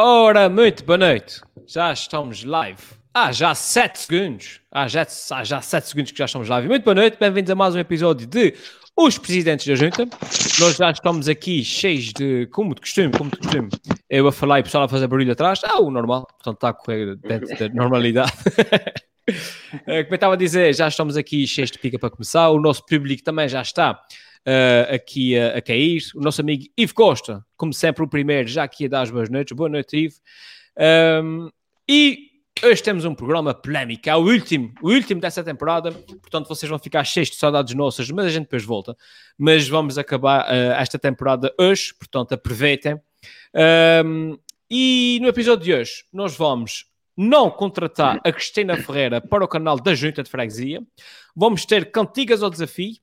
Ora, muito boa noite. Já estamos live. Ah, já 7 segundos. Ah, já, ah, já 7 segundos que já estamos live. Muito boa noite, bem-vindos a mais um episódio de Os Presidentes da Junta. Nós já estamos aqui cheios de, como de costume, como de costume, eu a falar e o pessoal a fazer barulho atrás. Ah, o normal, portanto está a correr dentro da normalidade. Eh, como eu estava a dizer, já estamos aqui cheios de pica para começar. O nosso público também já está uh, aqui a, a, cair. O nosso amigo Ivo Costa, como sempre, o primeiro, já aqui a dar as boas noites. Boa noite, Ivo. Um, e hoje temos um programa polémico, é o último, o último dessa temporada, portanto vocês vão ficar cheios de saudades nossas, mas a gente depois volta. Mas vamos acabar uh, esta temporada hoje, portanto aproveitem. Um, e no episódio de hoje nós vamos não contratar a Cristina Ferreira para o canal da Junta de Freguesia, vamos ter cantigas ao desafio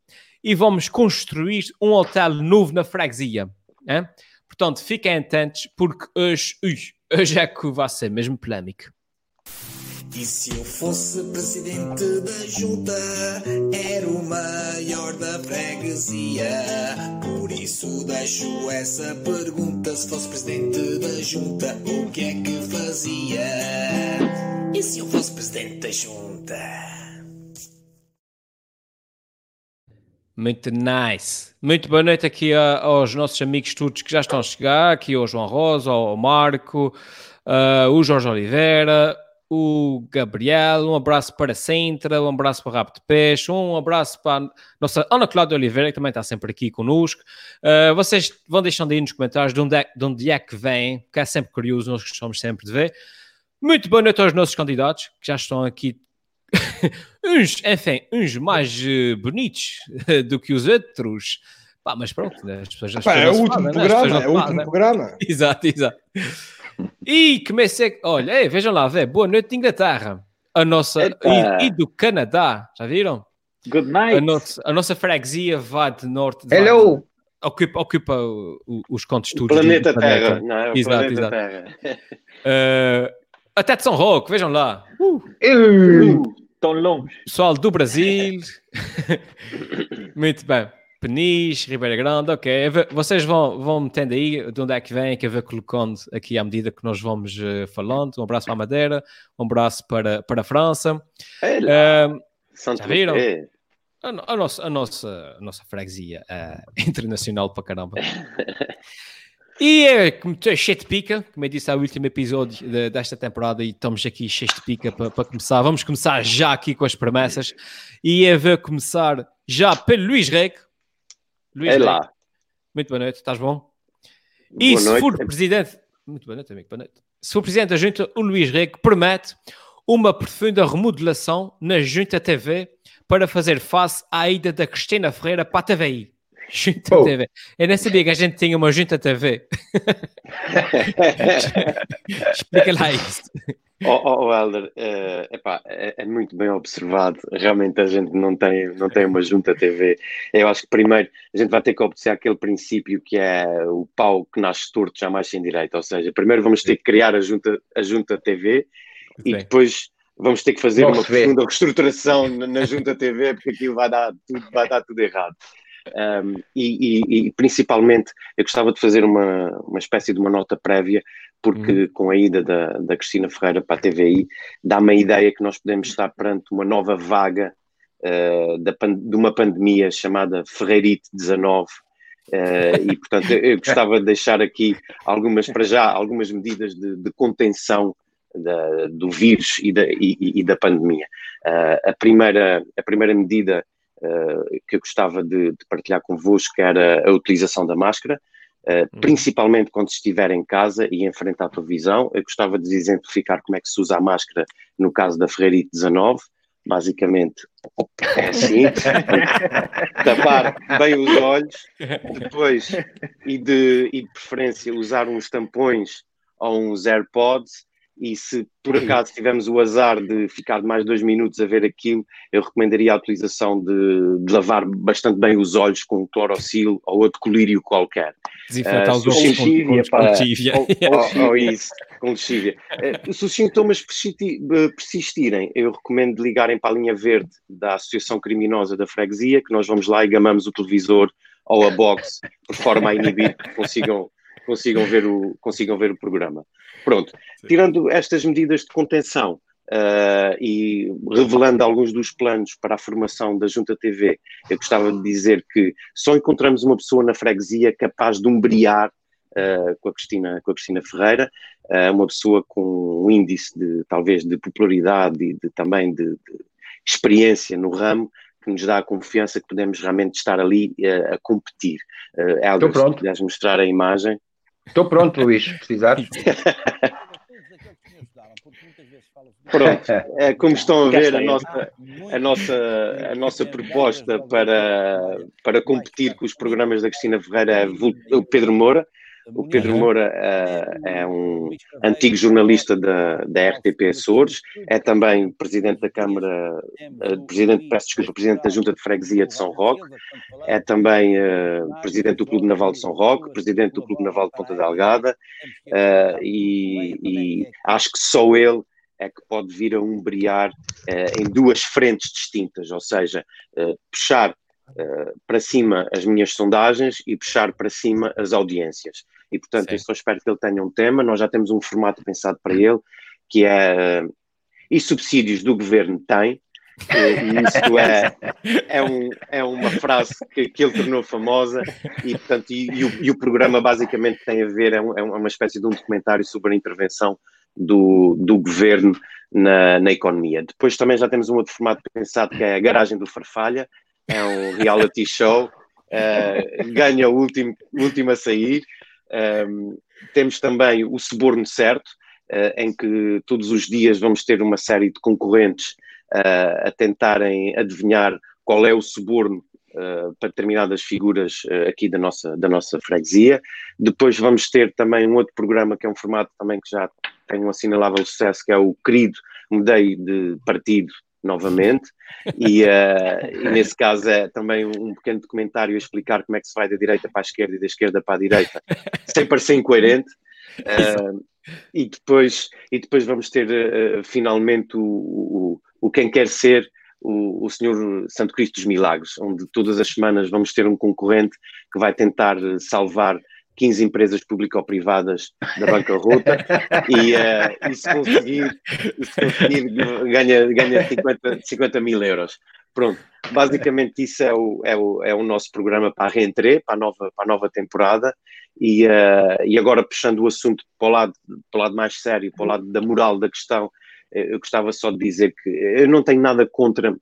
e vamos construir um hotel novo na freguesia. Hein? Portanto, fiquem atentos porque hoje, ui, hoje é que vai ser mesmo polémico. E se eu fosse presidente da junta, era o maior da freguesia. Por isso deixo essa pergunta: se fosse presidente da junta, o que é que fazia? E se eu fosse presidente da junta? Muito nice. Muito boa noite aqui a, aos nossos amigos todos que já estão a chegar, aqui ao João Rosa, ao Marco, uh, o Jorge Oliveira, o Gabriel, um abraço para Sintra, um abraço para Rabo de Peixe, um abraço para a nossa Ana Cláudia Oliveira, que também está sempre aqui conosco. Uh, vocês vão deixando aí nos comentários de onde, é, de onde é que vêm, que é sempre curioso, nós gostamos sempre de ver. Muito boa noite aos nossos candidatos, que já estão aqui uns, enfim, uns mais uh, bonitos do que os outros. Pá, mas pronto, né? as pessoas já Pá, É o último programa, é o último programa. Exato, exato. E comecei, olha, ei, vejam lá, vê, boa noite de Inglaterra, a nossa, e, e, do Canadá, já viram? Good night. A nossa, a nossa freguesia vai de norte. Hello. De, ocupa, ocupa os contos o planeta Terra, não é? O exato, planeta exato. Terra. Uh, até de São Roque, vejam lá. Uh. Uh tão longe. Pessoal do Brasil. Muito bem. Peniche, Ribeira Grande, ok. Vocês vão, vão metendo aí de onde é que vem, que eu vou colocando aqui à medida que nós vamos uh, falando. Um abraço para a Madeira, um abraço para, para a França. Uh, já viram? A, a, nossa, a, nossa, a nossa freguesia uh, internacional para caramba. E é como é cheio de pica, como eu disse, é o último episódio de, desta temporada e estamos aqui cheios de pica para, para começar. Vamos começar já aqui com as promessas e é ver começar já pelo Luís Reg. Luís é lá. Muito boa noite, estás bom? E boa se noite. for presidente, muito boa noite, amigo, boa noite. Se for presidente da junta, o Luís Reg promete uma profunda remodelação na Junta TV para fazer face à ida da Cristina Ferreira para a TVI. Junta oh. TV. Eu nem sabia que a gente tinha uma Junta TV. Explica lá isso. Oh, oh, oh Helder, uh, epá, é, é, muito bem observado. Realmente a gente não tem, não tem uma junta TV. Eu acho que primeiro a gente vai ter que obedecer aquele princípio que é o pau que nasce torto jamais sem direito. Ou seja, primeiro vamos ter que criar a junta, a junta TV Sim. e depois vamos ter que fazer uma segunda reestruturação na, na junta TV porque aquilo vai dar tudo, vai dar tudo errado. Um, e, e, e, principalmente eu gostava de fazer uma, uma espécie de uma nota prévia, porque uhum. com a ida da, da Cristina Ferreira para a TVI dá-me a ideia que nós podemos estar perante uma nova vaga uh, da, de uma pandemia chamada Ferreirite 19. Uh, e portanto eu gostava de deixar aqui algumas para já algumas medidas de, de contenção da, do vírus e da, e, e da pandemia. Uh, a, primeira, a primeira medida que eu gostava de, de, partilhar convosco era a utilização da máscara, uh, principalmente quando estiver em casa e em frente à televisão. Eu gostava de exemplificar como é que se usa a máscara no caso da Ferreirite 19. Basicamente é assim, tapar bem os olhos, depois, e de, e de preferência, usar uns tampões ou uns AirPods e se por acaso tivermos o azar de ficar mais dois minutos a ver aquilo, eu recomendaria a utilização de, de lavar bastante bem os olhos com clorocil ou outro colírio qualquer. Desinfetar uh, os olhos com, com, lexívia. Ou, ou, ou, isso, com lexívia. Uh, se os sintomas persistirem, eu recomendo ligarem para a linha verde da Associação Criminosa da Freguesia, que nós vamos lá e gamamos o televisor ou a box, por forma a inibir que consigam consigam ver o, consigam ver o programa. Pronto, tirando estas medidas de contenção, Uh, e revelando alguns dos planos para a formação da Junta TV, eu gostava de dizer que só encontramos uma pessoa na freguesia capaz de umbriar uh, com, a Cristina, com a Cristina Ferreira, uh, uma pessoa com um índice de talvez de popularidade e de, também de, de, experiência no ramo que nos dá a confiança que podemos realmente estar ali a competir. Uh, Helder, pronto. se puderes mostrar a imagem. Estou pronto, Luís, precisares. Pronto, é, como estão a ver, a nossa, a nossa, a nossa proposta para, para competir com os programas da Cristina Ferreira é o Pedro Moura. O Pedro Moura uh, é um antigo jornalista da, da RTP Açores, é também presidente da Câmara, uh, presidente, peço desculpa, presidente da Junta de Freguesia de São Roque, é também uh, presidente do Clube Naval de São Roque, presidente do Clube Naval de Ponta Delgada, e, e acho que só ele é que pode vir a umbriar uh, em duas frentes distintas, ou seja, uh, puxar uh, para cima as minhas sondagens e puxar para cima as audiências. E, portanto, eu só espero que ele tenha um tema. Nós já temos um formato pensado para ele, que é. e subsídios do governo tem. E isso é, é, um, é uma frase que, que ele tornou famosa e, portanto, e, e, o, e o programa basicamente tem a ver, é, um, é uma espécie de um documentário sobre a intervenção do, do governo na, na economia. Depois também já temos um outro formato pensado que é a Garagem do Farfalha, é um reality show, uh, ganha o último, o último a sair. Um, temos também o Suborno Certo, uh, em que todos os dias vamos ter uma série de concorrentes uh, a tentarem adivinhar qual é o suborno uh, para determinadas figuras aqui da nossa, da nossa freguesia. Depois vamos ter também um outro programa que é um formato também que já tem um assinalável sucesso, que é o querido Mudei de Partido novamente, e, uh, e, nesse caso é também um pequeno documentário a explicar como é que se vai da direita para a esquerda e da esquerda para a direita, sem parecer incoerente. Uh, e, depois, e depois vamos ter uh, finalmente o, o, o, Quem Quer Ser, o, o Senhor Santo Cristo dos Milagres, onde todas as semanas vamos ter um concorrente que vai tentar salvar 15 empresas público-privadas da bancarrota e, uh, e, se conseguir, e se conseguir ganha, ganha 50, 50 mil euros. Pronto, basicamente isso é o, é o, é o nosso programa para a reentrée, para a nova, para a nova temporada e, uh, e agora puxando o assunto para o, lado, para o lado mais sério, para o lado da moral da questão, eh, eu gostava só de dizer que eu não tenho nada contra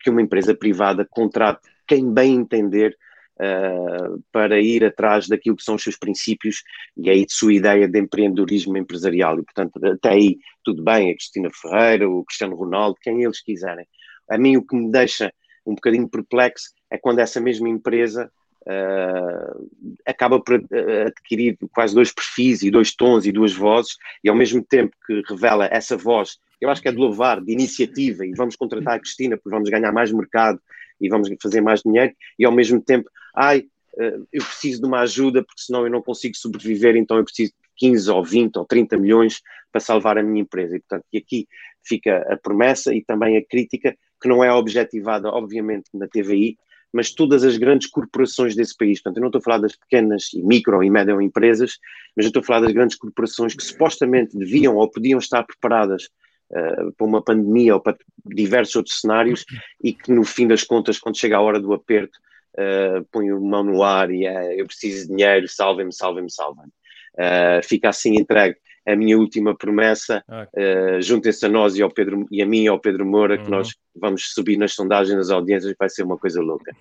que uma empresa privada contrate quem bem entender uh, para ir atrás daquilo que são os seus princípios e aí de sua ideia de empreendedorismo empresarial. E, portanto, até aí tudo bem, a Cristina Ferreira, o Cristiano Ronaldo, quem eles quiserem. A mim o que me deixa um bocadinho perplexo é quando essa mesma empresa uh, acaba por adquirir quase dois perfis e dois tons e duas vozes e ao mesmo tempo que revela essa voz eu acho que é de louvar, de iniciativa, e vamos contratar a Cristina porque vamos ganhar mais mercado e vamos fazer mais dinheiro, e ao mesmo tempo, ai, eh, eu preciso de uma ajuda porque senão eu não consigo sobreviver, então eu preciso de 15 ou 20 ou 30 milhões para salvar a minha empresa. E, portanto, e aqui fica a promessa e também a crítica, que não é objetivada, obviamente, na TVI, mas todas as grandes corporações desse país. Portanto, eu não estou a falar das pequenas e micro e médio empresas, mas eu estou a falar das grandes corporações que supostamente deviam ou podiam estar preparadas uh, para uma pandemia ou para diversos outros cenários e que no fim das contas, quando chega a hora do aperto, uh, põe a mão no ar e é, eu preciso de dinheiro, salvem-me, salvem-me, salvem-me. Uh, fica assim entregue a minha última promessa, okay. uh, juntem-se a nós e, ao Pedro, e a mim e ao Pedro Moura, uhum. que nós vamos subir nas sondagens das audiências, vai ser uma coisa louca.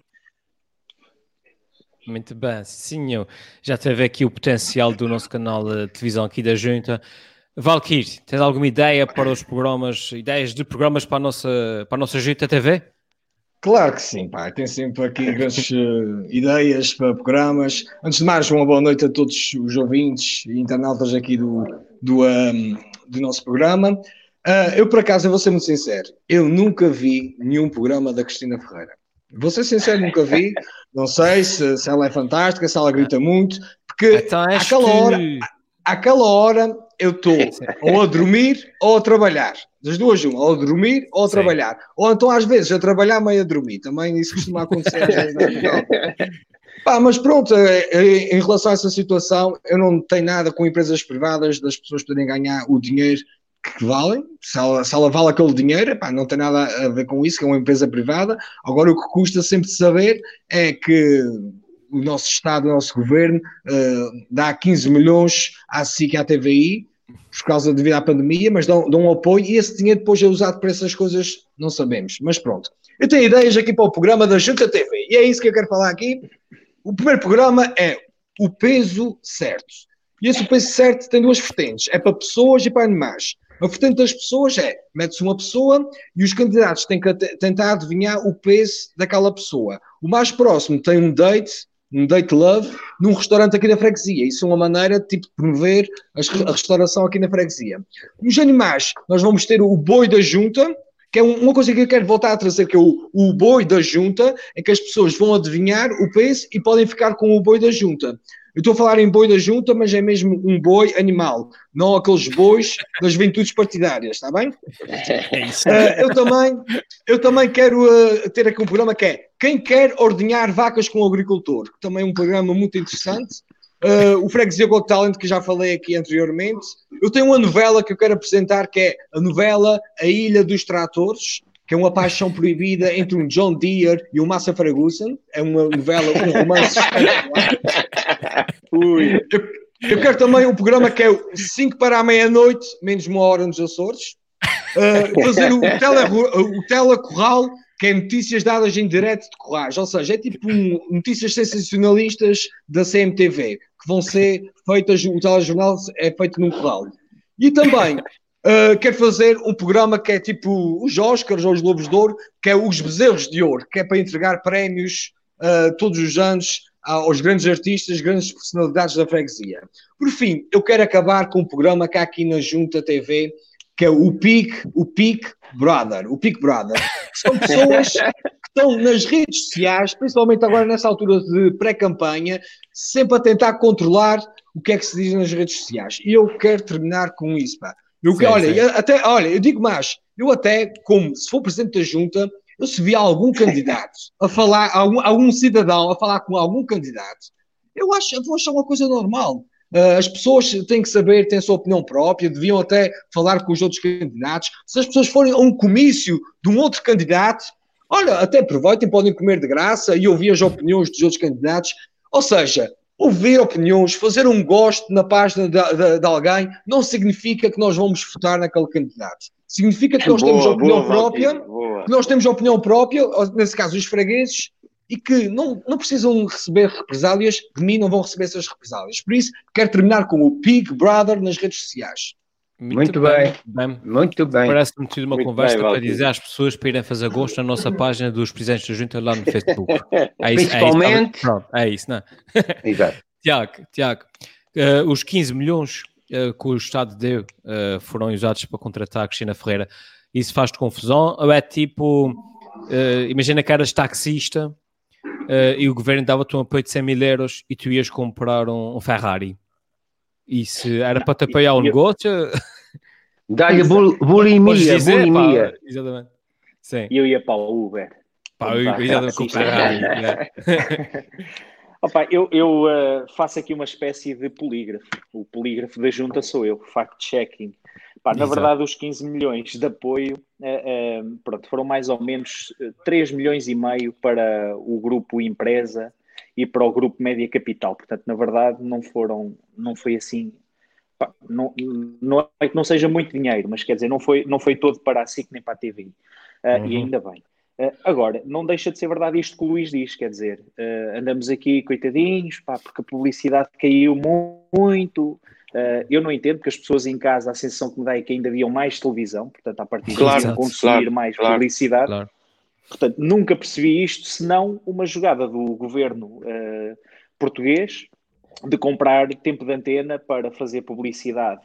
Muito bem, sim, já teve aqui o potencial do nosso canal de televisão aqui da Junta. Valkyrie, tens alguma ideia para os programas, ideias de programas para a nossa, para a nossa Junta TV? Claro que sim, pá. Tem sempre aqui grandes uh, ideias para programas. Antes de mais, uma boa noite a todos os ouvintes e internautas aqui do, do, um, do nosso programa. Uh, eu, por acaso, eu vou ser muito sincero, eu nunca vi nenhum programa da Cristina Ferreira. Vou ser sincero, nunca vi. Não sei se, se ela é fantástica, se ela grita muito, porque então, àquela hora, àquela hora eu estou ou a dormir ou a trabalhar. Das duas, uma, ou a dormir ou a Sim. trabalhar. Ou então, às vezes, a trabalhar meio a dormir. Também isso costuma acontecer. Pá, mas pronto, eh, eh, em relação a essa situação, eu não tenho nada com empresas privadas das pessoas poderem ganhar o dinheiro que valem, se ela, se ela vale aquele dinheiro, pá, não tem nada a ver com isso, que é uma empresa privada. Agora, o que custa sempre saber é que o nosso Estado, o nosso governo, uh, dá 15 milhões à SIC e à TVI, por causa devido à pandemia, mas dão, dão um apoio e esse dinheiro depois é usado para essas coisas, não sabemos. Mas pronto. Eu tenho ideias aqui para o programa da Junta TV e é isso que eu quero falar aqui. O primeiro programa é o peso certo. E esse peso certo tem duas vertentes: é para pessoas e para animais. A vertente das pessoas é: mete-se uma pessoa e os candidatos têm que tentar adivinhar o peso daquela pessoa. O mais próximo tem um date, um date love, num restaurante aqui na freguesia. Isso é uma maneira tipo, de promover a restauração aqui na freguesia. Nos animais, nós vamos ter o boi da junta, que é uma coisa que eu quero voltar a trazer, que é o, o boi da junta, é que as pessoas vão adivinhar o peso e podem ficar com o boi da junta. Eu estou a falar em boi da junta, mas é mesmo um boi animal, não aqueles bois das juventudes partidárias, está bem? É isso. Uh, eu, também, eu também quero uh, ter aqui um programa que é Quem quer ordenhar vacas com o agricultor, que também é um programa muito interessante. Uh, o Freguesia Got Talent, que já falei aqui anteriormente. Eu tenho uma novela que eu quero apresentar, que é a novela A Ilha dos Tratores, que é uma paixão proibida entre um John Deere e um Massa Ferguson. É uma novela, um romance Ui. Eu, eu, quero também um programa que é 5 para a meia-noite, menos uma hora nos Açores. Uh, fazer o, tele, o telecorral, que é notícias dadas em direto de corrais. Ou seja, é tipo um, notícias sensacionalistas da CMTV, que vão ser feitas, o telejornal é feito num corral. E também Uh, quero fazer um programa que é tipo os Oscars ou os Globos de Ouro, que é os Bezerros de Ouro, que é para entregar prémios uh, todos os anos aos grandes artistas, grandes personalidades da freguesia. Por fim, eu quero acabar com um programa que há aqui na Junta TV, que é o Peak, o Peak Brother, o Peak Brother. São pessoas que estão nas redes sociais, principalmente agora nessa altura de pré-campanha, sempre a tentar controlar o que é que se diz nas redes sociais. E eu quero terminar com isso, pá. Eu, sim, olha, sim. Eu, até, olha, eu digo mais, eu até, como se for presidente da junta, eu se vi algum candidato a falar, algum, algum cidadão a falar com algum candidato, eu acho, vou achar uma coisa normal. Uh, as pessoas têm que saber, têm a sua opinião própria, deviam até falar com os outros candidatos. Se as pessoas forem a um comício de um outro candidato, olha, até aproveitem, podem comer de graça e ouvir as opiniões dos outros candidatos. Ou seja, ouvir opiniões, fazer um gosto na página de, de, de, alguém, não significa que nós vamos votar naquele candidato. Significa que nós boa, temos opinião boa, própria, que nós temos opinião própria, nesse caso os fregueses, e que não, não precisam receber represálias, de mim não vão receber essas represálias. Por isso, quero terminar com o Big Brother nas redes sociais. Muito, muito bem. bem. Muito bem. Parece-me tido uma muito conversa bem, para dizer às pessoas para irem fazer gosto na nossa página dos presidentes da Junta lá no Facebook. É isso, Principalmente. É isso, Pronto, é isso, não é? Exato. Tiago, Tiago uh, os 15 milhões uh, que o Estado deu uh, foram usados para contratar a Cristina Ferreira. Isso faz-te confusão? Ou é tipo, imagina que eras taxista e o governo dava-te um apoio de 100 mil euros e tu ias comprar um, um Ferrari? E se era para te apoiar o negócio. Dá-lhe bulimia, dizer, bulimia. Pá, exatamente. Sim. E eu ia para o Uber. Para o Uber, exatamente, com o Ferrari. Opa, eu, eu uh, faço aqui uma espécie de polígrafo. O polígrafo da junta sou eu, fact-checking. Na verdade, os 15 milhões de apoio uh, uh, pronto, foram mais ou menos 3 milhões e meio para o grupo empresa e para o grupo média capital. Portanto, na verdade, não foram, não foi assim. Pá, não, não é que não seja muito dinheiro, mas quer dizer, não foi, não foi todo para a SIC nem para a TV. Uhum. E ainda bem. Uh, agora, não deixa de ser verdade isto que o Luís diz, quer dizer, uh, andamos aqui coitadinhos, pá, porque a publicidade caiu muito. Uh, eu não entendo, porque as pessoas em casa, a sensação que me dá é que ainda haviam mais televisão, portanto, a partir claro, de consumir claro, mais claro, publicidade. Claro. Portanto, nunca percebi isto, senão uma jogada do governo português de comprar tempo de antena para fazer publicidade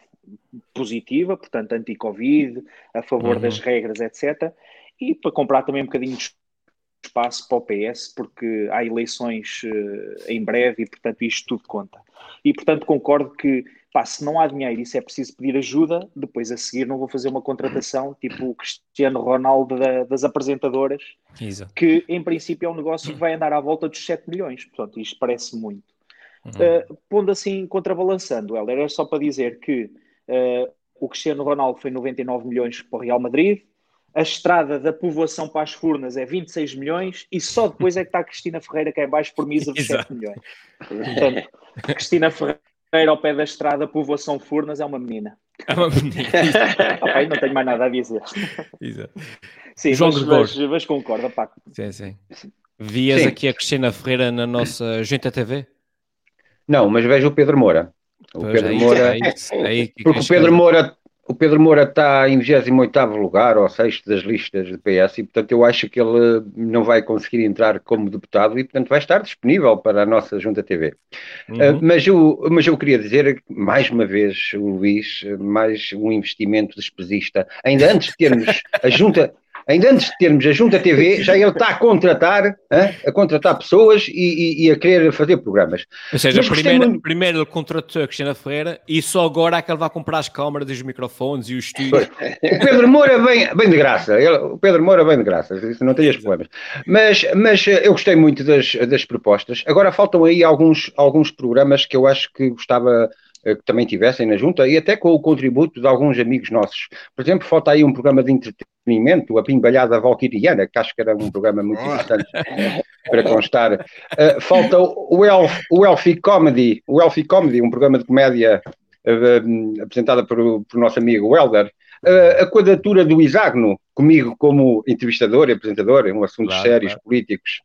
positiva, portanto, anti-Covid, a favor uhum. das regras, etc e para comprar também um bocadinho de espaço para o PS, porque há eleições uh, em breve e, portanto, isto tudo conta. E, portanto, concordo que, pá, se não há dinheiro e se é preciso pedir ajuda, depois a seguir não vou fazer uma contratação tipo o Cristiano Ronaldo da, das apresentadoras, Exato. que em princípio é um negócio que vai andar à volta dos 7 milhões. Portanto, isto parece muito. Uhum. Uh, pondo assim, contrabalançando, Helder, era só para dizer que uh, o Cristiano Ronaldo foi 99 milhões para o Real Madrid, a estrada da povoação para as Furnas é 26 milhões e só depois é que está a Cristina Ferreira cá em baixo por misa de 7 milhões. Portanto, Cristina Ferreira ao pé da estrada, povoação Furnas, é uma menina. É uma menina. ok, não tenho mais nada a dizer. Exato. Sim, João mas, mas, mas concorda, Paco. Sim, sim. Vias sim. aqui a Cristina Ferreira na nossa Junta TV? Não, mas vejo o Pedro Moura. O pois Pedro é Moura. É é porque o Pedro Moura o Pedro Moura está em 28 lugar ou 6 das listas de PS e, portanto, eu acho que ele não vai conseguir entrar como deputado e, portanto, vai estar disponível para a nossa Junta TV. Uhum. Uh, mas, eu, mas eu queria dizer, mais uma vez, o Luís, mais um investimento despesista. Ainda antes de termos a Junta, ainda antes de termos a Junta TV, já ele está a contratar, a contratar pessoas e, e, e, a querer fazer programas. Ou seja, primeiro, muito... primeiro ele contratou a Cristina Ferreira e só agora é que ele vai comprar as câmaras, os microfones e os estúdios. O Pedro Moura vem, vem de graça, ele, o Pedro Moura vem de graça, isso não tem os problemas. Mas, mas eh, eu gostei muito das, das propostas. Agora faltam aí alguns, alguns programas que eu acho que gostava que também tivessem na junta e até com o contributo de alguns amigos nossos. Por exemplo, falta aí um programa de entretenimento, a Pimbalhada Valquiriana, que acho que era um programa muito importante para constar. Uh, falta o, Elf, o Elfie Comedy, o Elfie Comedy, um programa de comédia uh, apresentada por, por nosso amigo Welder. Uh, a quadratura do Isagno, comigo como entrevistador e apresentador, em um assuntos claro, sérios, claro. políticos.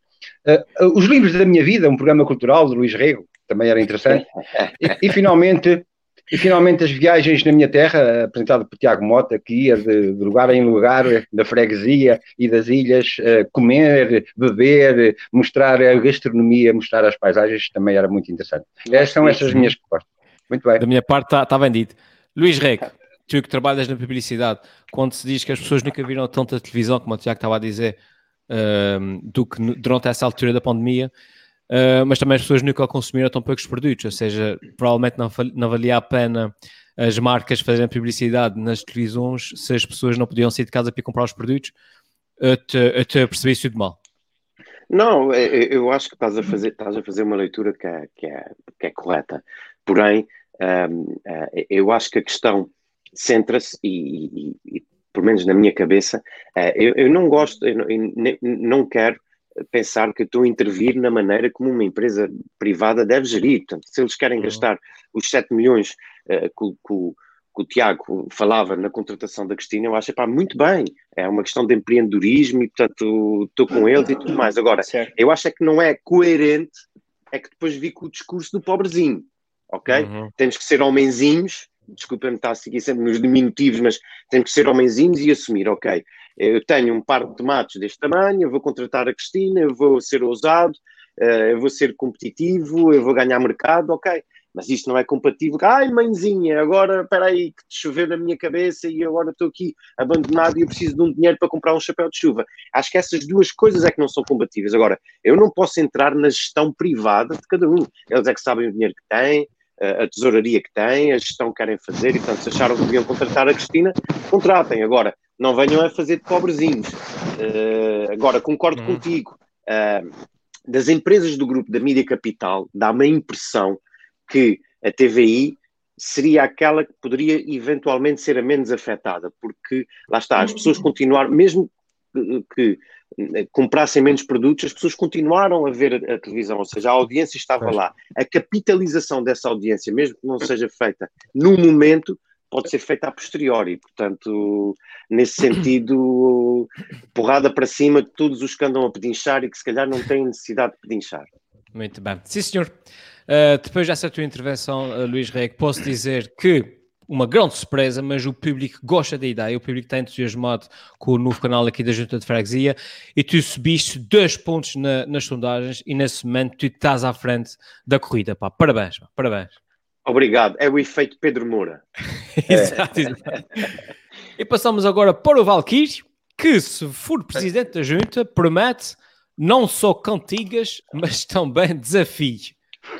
os livros da minha vida, um programa cultural de Luís Rego, também era interessante. E, e, finalmente, e finalmente as viagens na minha terra, apresentado por Tiago Mota, que ia de, de lugar em lugar da freguesia e das ilhas, uh, comer, beber, mostrar a gastronomia, mostrar as paisagens, também era muito interessante. Essas são estas minhas propostas. Muito bem. Da minha parte está tá vendido. Luís Reco, tu que trabalhas na publicidade, quando se diz que as pessoas nunca viram tanta televisão, como o Tiago estava a dizer, uh, do que durante essa altura da pandemia, Uh, mas também as pessoas nunca consumiram tão poucos produtos, ou seja, provavelmente não, não valia a pena as marcas fazerem publicidade nas televisões se as pessoas não podiam sair de casa para comprar os produtos. Eu te, te percebi isso de mal. Não, é, é, eu acho que estás a fazer, estás a fazer uma leitura que é, que é, que é correta. Porém, um, é, eu acho que a questão centra-se, e, e, e, pelo menos na minha cabeça, eu, não gosto, eu não quero pensar que estou a intervir na maneira como uma empresa privada deve gerir. Portanto, se eles querem uhum. gastar os 7 milhões uh, que, que, que, o Tiago falava na contratação da Cristina, eu acho, pá, muito bem. É uma questão de empreendedorismo e, portanto, estou com eles e tudo mais. Agora, certo. eu acho é que não é coerente, é que depois vi com o discurso do pobrezinho, ok? Uhum. Temos que ser homenzinhos, desculpa-me estar a seguir sempre nos diminutivos, mas temos que ser homenzinhos e assumir, ok, eu tenho um par de tomates deste tamanho, eu vou contratar a Cristina, eu vou ser ousado, eh, eu vou ser competitivo, eu vou ganhar mercado, ok. Mas isto não é compatível. Ai, mãezinha, agora, espera aí, que choveu na minha cabeça e agora estou aqui abandonado e eu preciso de um dinheiro para comprar um chapéu de chuva. Acho que essas duas coisas é que não são compatíveis. Agora, eu não posso entrar na gestão privada de cada um. Eles é que sabem o dinheiro que têm, a tesouraria que têm, a gestão que querem fazer e, portanto, se acharam que deviam contratar a Cristina, contratem. Agora, não venham a fazer de pobrezinhos. Uh, agora, concordo hum. contigo. Uh, das empresas do grupo da Mídia Capital, dá-me a impressão que a TVI seria aquela que poderia eventualmente ser a menos afetada, porque lá está, as pessoas continuaram, mesmo que, que comprassem menos produtos, as pessoas continuaram a ver a, a, televisão, ou seja, a audiência estava lá. A capitalização dessa audiência, mesmo que não seja feita no momento, pode ser feita a posteriori. Portanto, nesse sentido, porrada para cima de todos os que andam a pedinchar e que se calhar não têm necessidade de pedinchar. Muito bem. Sim, senhor. Uh, depois dessa tua intervenção, uh, Luís Rei, posso dizer que uma grande surpresa, mas o público gosta da ideia, o público está entusiasmado com o novo canal aqui da Junta de Freguesia e tu subiste dois pontos na, nas sondagens e nesse momento tu estás à frente da corrida, pá. Parabéns, pá. parabéns. Obrigado, é o efeito Pedro Moura. exato, exato. E passamos agora para o Valkyrie, que se for presidente da junta, promete não só cantigas, mas também desafios.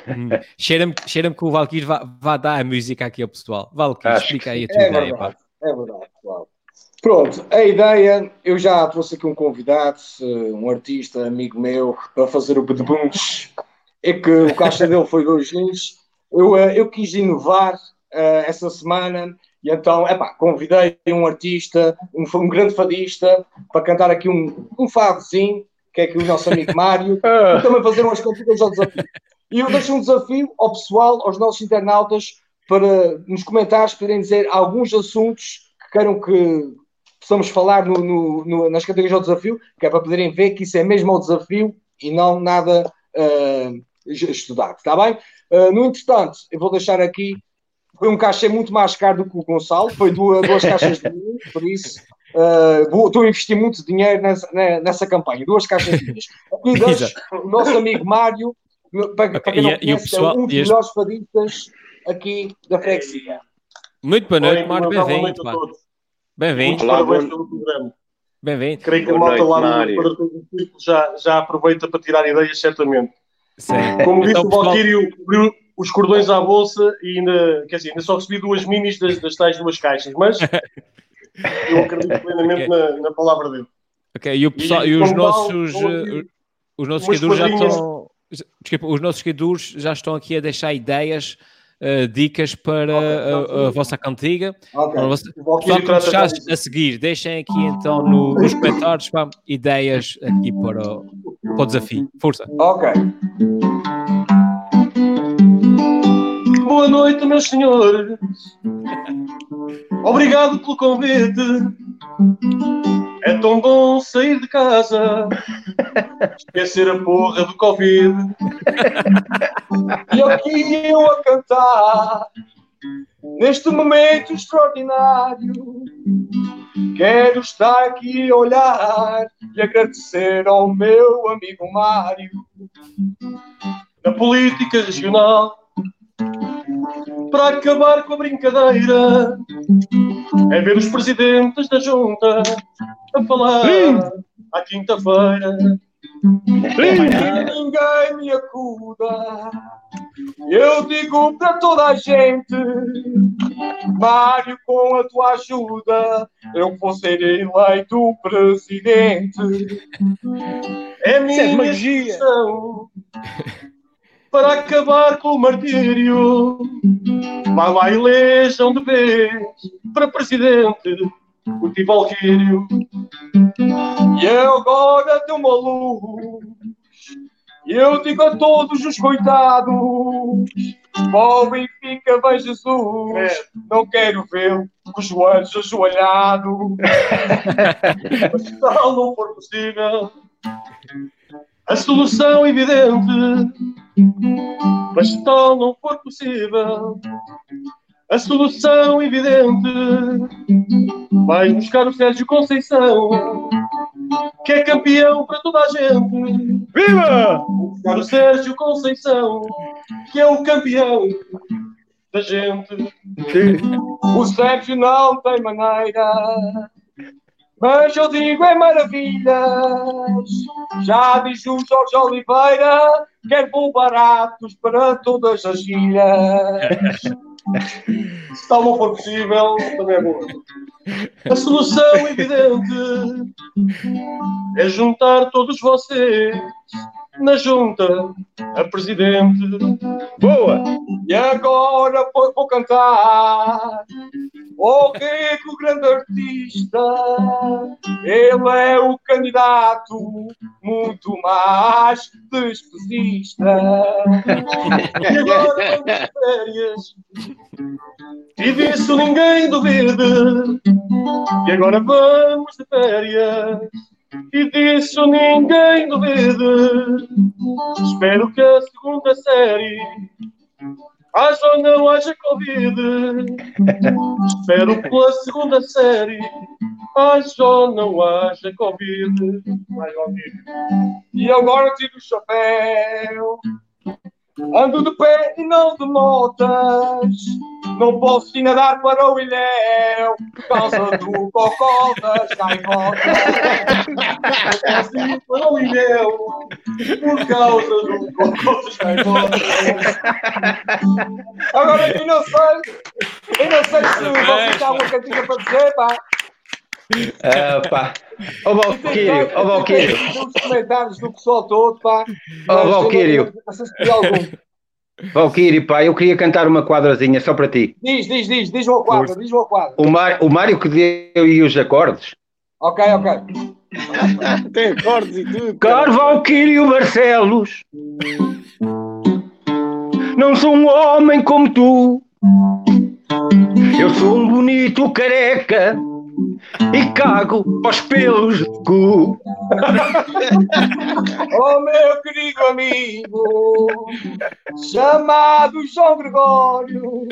Hum, Cheira-me cheira que o Valkyrie vai, dar a música aqui ao pessoal. Valkyrie, explica aí a tua É ideia. verdade, é verdade, claro. Pronto, a ideia, eu já trouxe aqui um convidado, um artista, amigo meu, para fazer o Bedebunch. É que o caixa dele foi dois jeans. Eu, eh, eu quis inovar eh, essa semana e então, epá, convidei um artista, um, um grande fadista, para cantar aqui um, um fadozinho, que é aqui o nosso amigo Mário, e também fazer umas cantigas ao desafio. E eu deixo um desafio ao pessoal, aos nossos internautas, para nos comentários poderem dizer alguns assuntos que queiram que possamos falar no- no- no- nas categorias ao desafio, que é para poderem ver que isso é mesmo ao desafio e não nada ah, estudado, está bem? Ah, no entretanto, eu vou deixar aqui, foi um cachê muito mais caro do que o Gonçalo, foi duas, duas caixas de vinho, por isso vou- estou a investir muito dinheiro nessa, ne- nessa campanha, duas caixas de vinhos. Aqui deixo o nosso amigo Mário, para, para quem não E- e o conhece, pessoal- é um dos e este- melhores fadistas aqui da freguesia. Muito boa noite, Oi, Mário. boa Bem-vindo. noite a pá. todos. Bem-vindo. Olá, parabéns pelo programa. Bem-vindo. Creio que a malta lá no Círculo já, já aproveita para tirar ideias, certamente. Sim. Como disse Então, o pessoal, Valquírio, cobriu os cordões à bolsa e ainda, quer dizer, ainda só recebi duas minis das, das tais duas caixas, mas eu acredito plenamente na, na palavra dele. ok, e, o pessoal, e, E os como tal, nossos, vou eh, os nossos umas seguidores já estão. Desculpa, os nossos seguidores já estão aqui a deixar ideias, eh, dicas para Ok, a, a vossa cantiga. Ok. Ora, você- que disso. a seguir, deixem aqui então no- nos comentários pá, ideias aqui para o, para o desafio. Força. Ok. Boa noite, meus senhores. Obrigado pelo convite. É tão bom sair de casa, esquecer a porra do Covid. E aqui eu a cantar, neste momento extraordinário, quero estar aqui a olhar e agradecer ao meu amigo Mário. Na política regional, para acabar com a brincadeira, é ver os presidentes da junta a falar à quinta-feira. E ninguém me acuda. Eu digo para toda a gente, Mário, com a tua ajuda, eu vou ser eleito presidente. É minha instituição para acabar com o martírio. Vai lá elejam de vez para presidente o Tio Valquírio. E agora deu uma luz. E eu digo a todos os coitados: Ó Benfica, vem Jesus. Não quero vê-lo com os joelhos ajoelhados. Mas se tal não for possível, a solução evidente. Mas se tal não for possível, a solução evidente. Vai buscar o Sérgio Conceição, que é campeão para toda a gente. Viva! O Sérgio Conceição, que é o campeão da gente. O Sérgio não tem maneira. Mas eu digo é maravilhas. Já diz o Jorge Oliveira: quer vou baratos para todas as ilhas. Se tal não for possível, também é boa. A solução evidente é juntar todos vocês na junta a presidente. Boa! E agora vou, cantar. O rico grande artista, ele é o candidato muito mais despesista. E agora vamos de férias. E disso ninguém duvide. E agora vamos de férias. E disso ninguém duvide. Espero que a segunda série haja ou não haja Covid. Espero pela segunda série haja ou não haja Covid. E agora tiro o chapéu Ando de pé e não de motas. Não posso ir nadar para o ilhéu por causa do cocó das gaivotas. Não posso ir para o ilhéu por causa do cocó das gaivotas. Agora eu não sei, eu não sei se vocês têm alguma cantiga para dizer, pá. Ah, pá. Ó Valquírio, ó Valquírio. Os comentários do pessoal todo, pá. Ó, não- Valquírio. Valquírio, pá, eu queria cantar uma quadrazinha só para ti. Diz, diz, diz, diz ao quadro, diz ao quadro. O, Mar, o Mário que deu aí os acordes. Ok, ok. Tem acordes e tudo. Caro Valquírio Barcelos, não sou um homem como tu. Eu sou um bonito careca e cago aos pelos do cu. Oh, meu querido amigo, chamado João Gregório,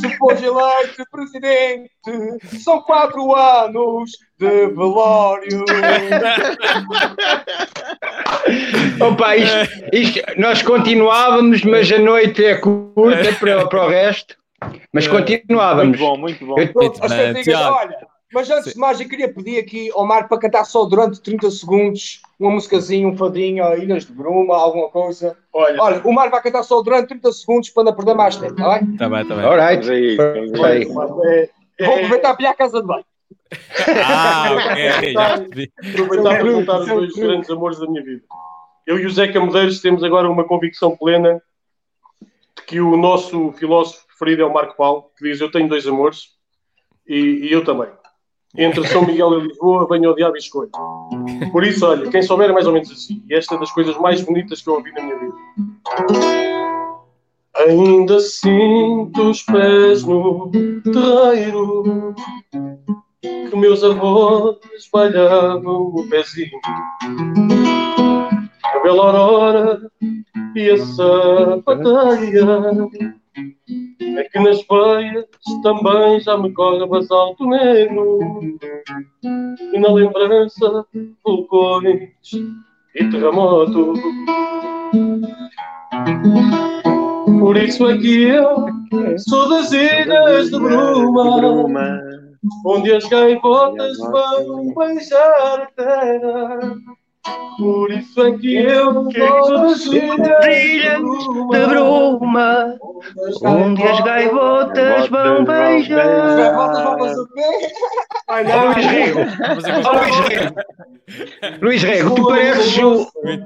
se fores eleito presidente, são quatro anos de velório. Opa, isto, isto- nós continuávamos, mas a noite é curta para, para o resto. Mas continuávamos. Muito bom, muito bom. Eu- Pronto, as bem, cantigas, Tiago. olha, mas antes de mais, eu queria pedir aqui ao Marco para cantar só durante 30 segundos uma musicazinha, um fadinho, Ilhas de Bruma, alguma coisa. Olha, olha, o Marco vai cantar só durante 30 segundos para não perder mais tempo, está bem? Tá bem, tá bem. Alright. Vamos aí, aí. Vou aproveitar para ir à casa de banho. Ah, ok, já percebi. Aproveitar para perguntar os dois grandes amores da minha vida. Eu e o Zeca Medeiros temos agora uma convicção plena de que o nosso filósofo preferido é o Marco Paulo, que diz: Eu tenho dois amores e, e eu também. Entre São Miguel e Lisboa, venho ao diabo e escolho. Por isso, olha, quem souber é mais ou menos assim. E esta é das coisas mais bonitas que eu ouvi na minha vida. Ainda sinto os pés no terreiro que meus avós espalhavam o pezinho. A bela aurora e a sapateia é que nas veias também já me corre basalto negro e na lembrança vulcões e terremotos. Por isso é que eu sou das ilhas de Bruma onde as gaivotas vão beijar a terra. Por isso é que eu ilhas de Bruma, onde as gaivotas vão As beijar. gaivotas vão fazer o quê? Ai, Ó, não. Luís Rego, Luís Rego, Luís Rego, tu pareces o, bem.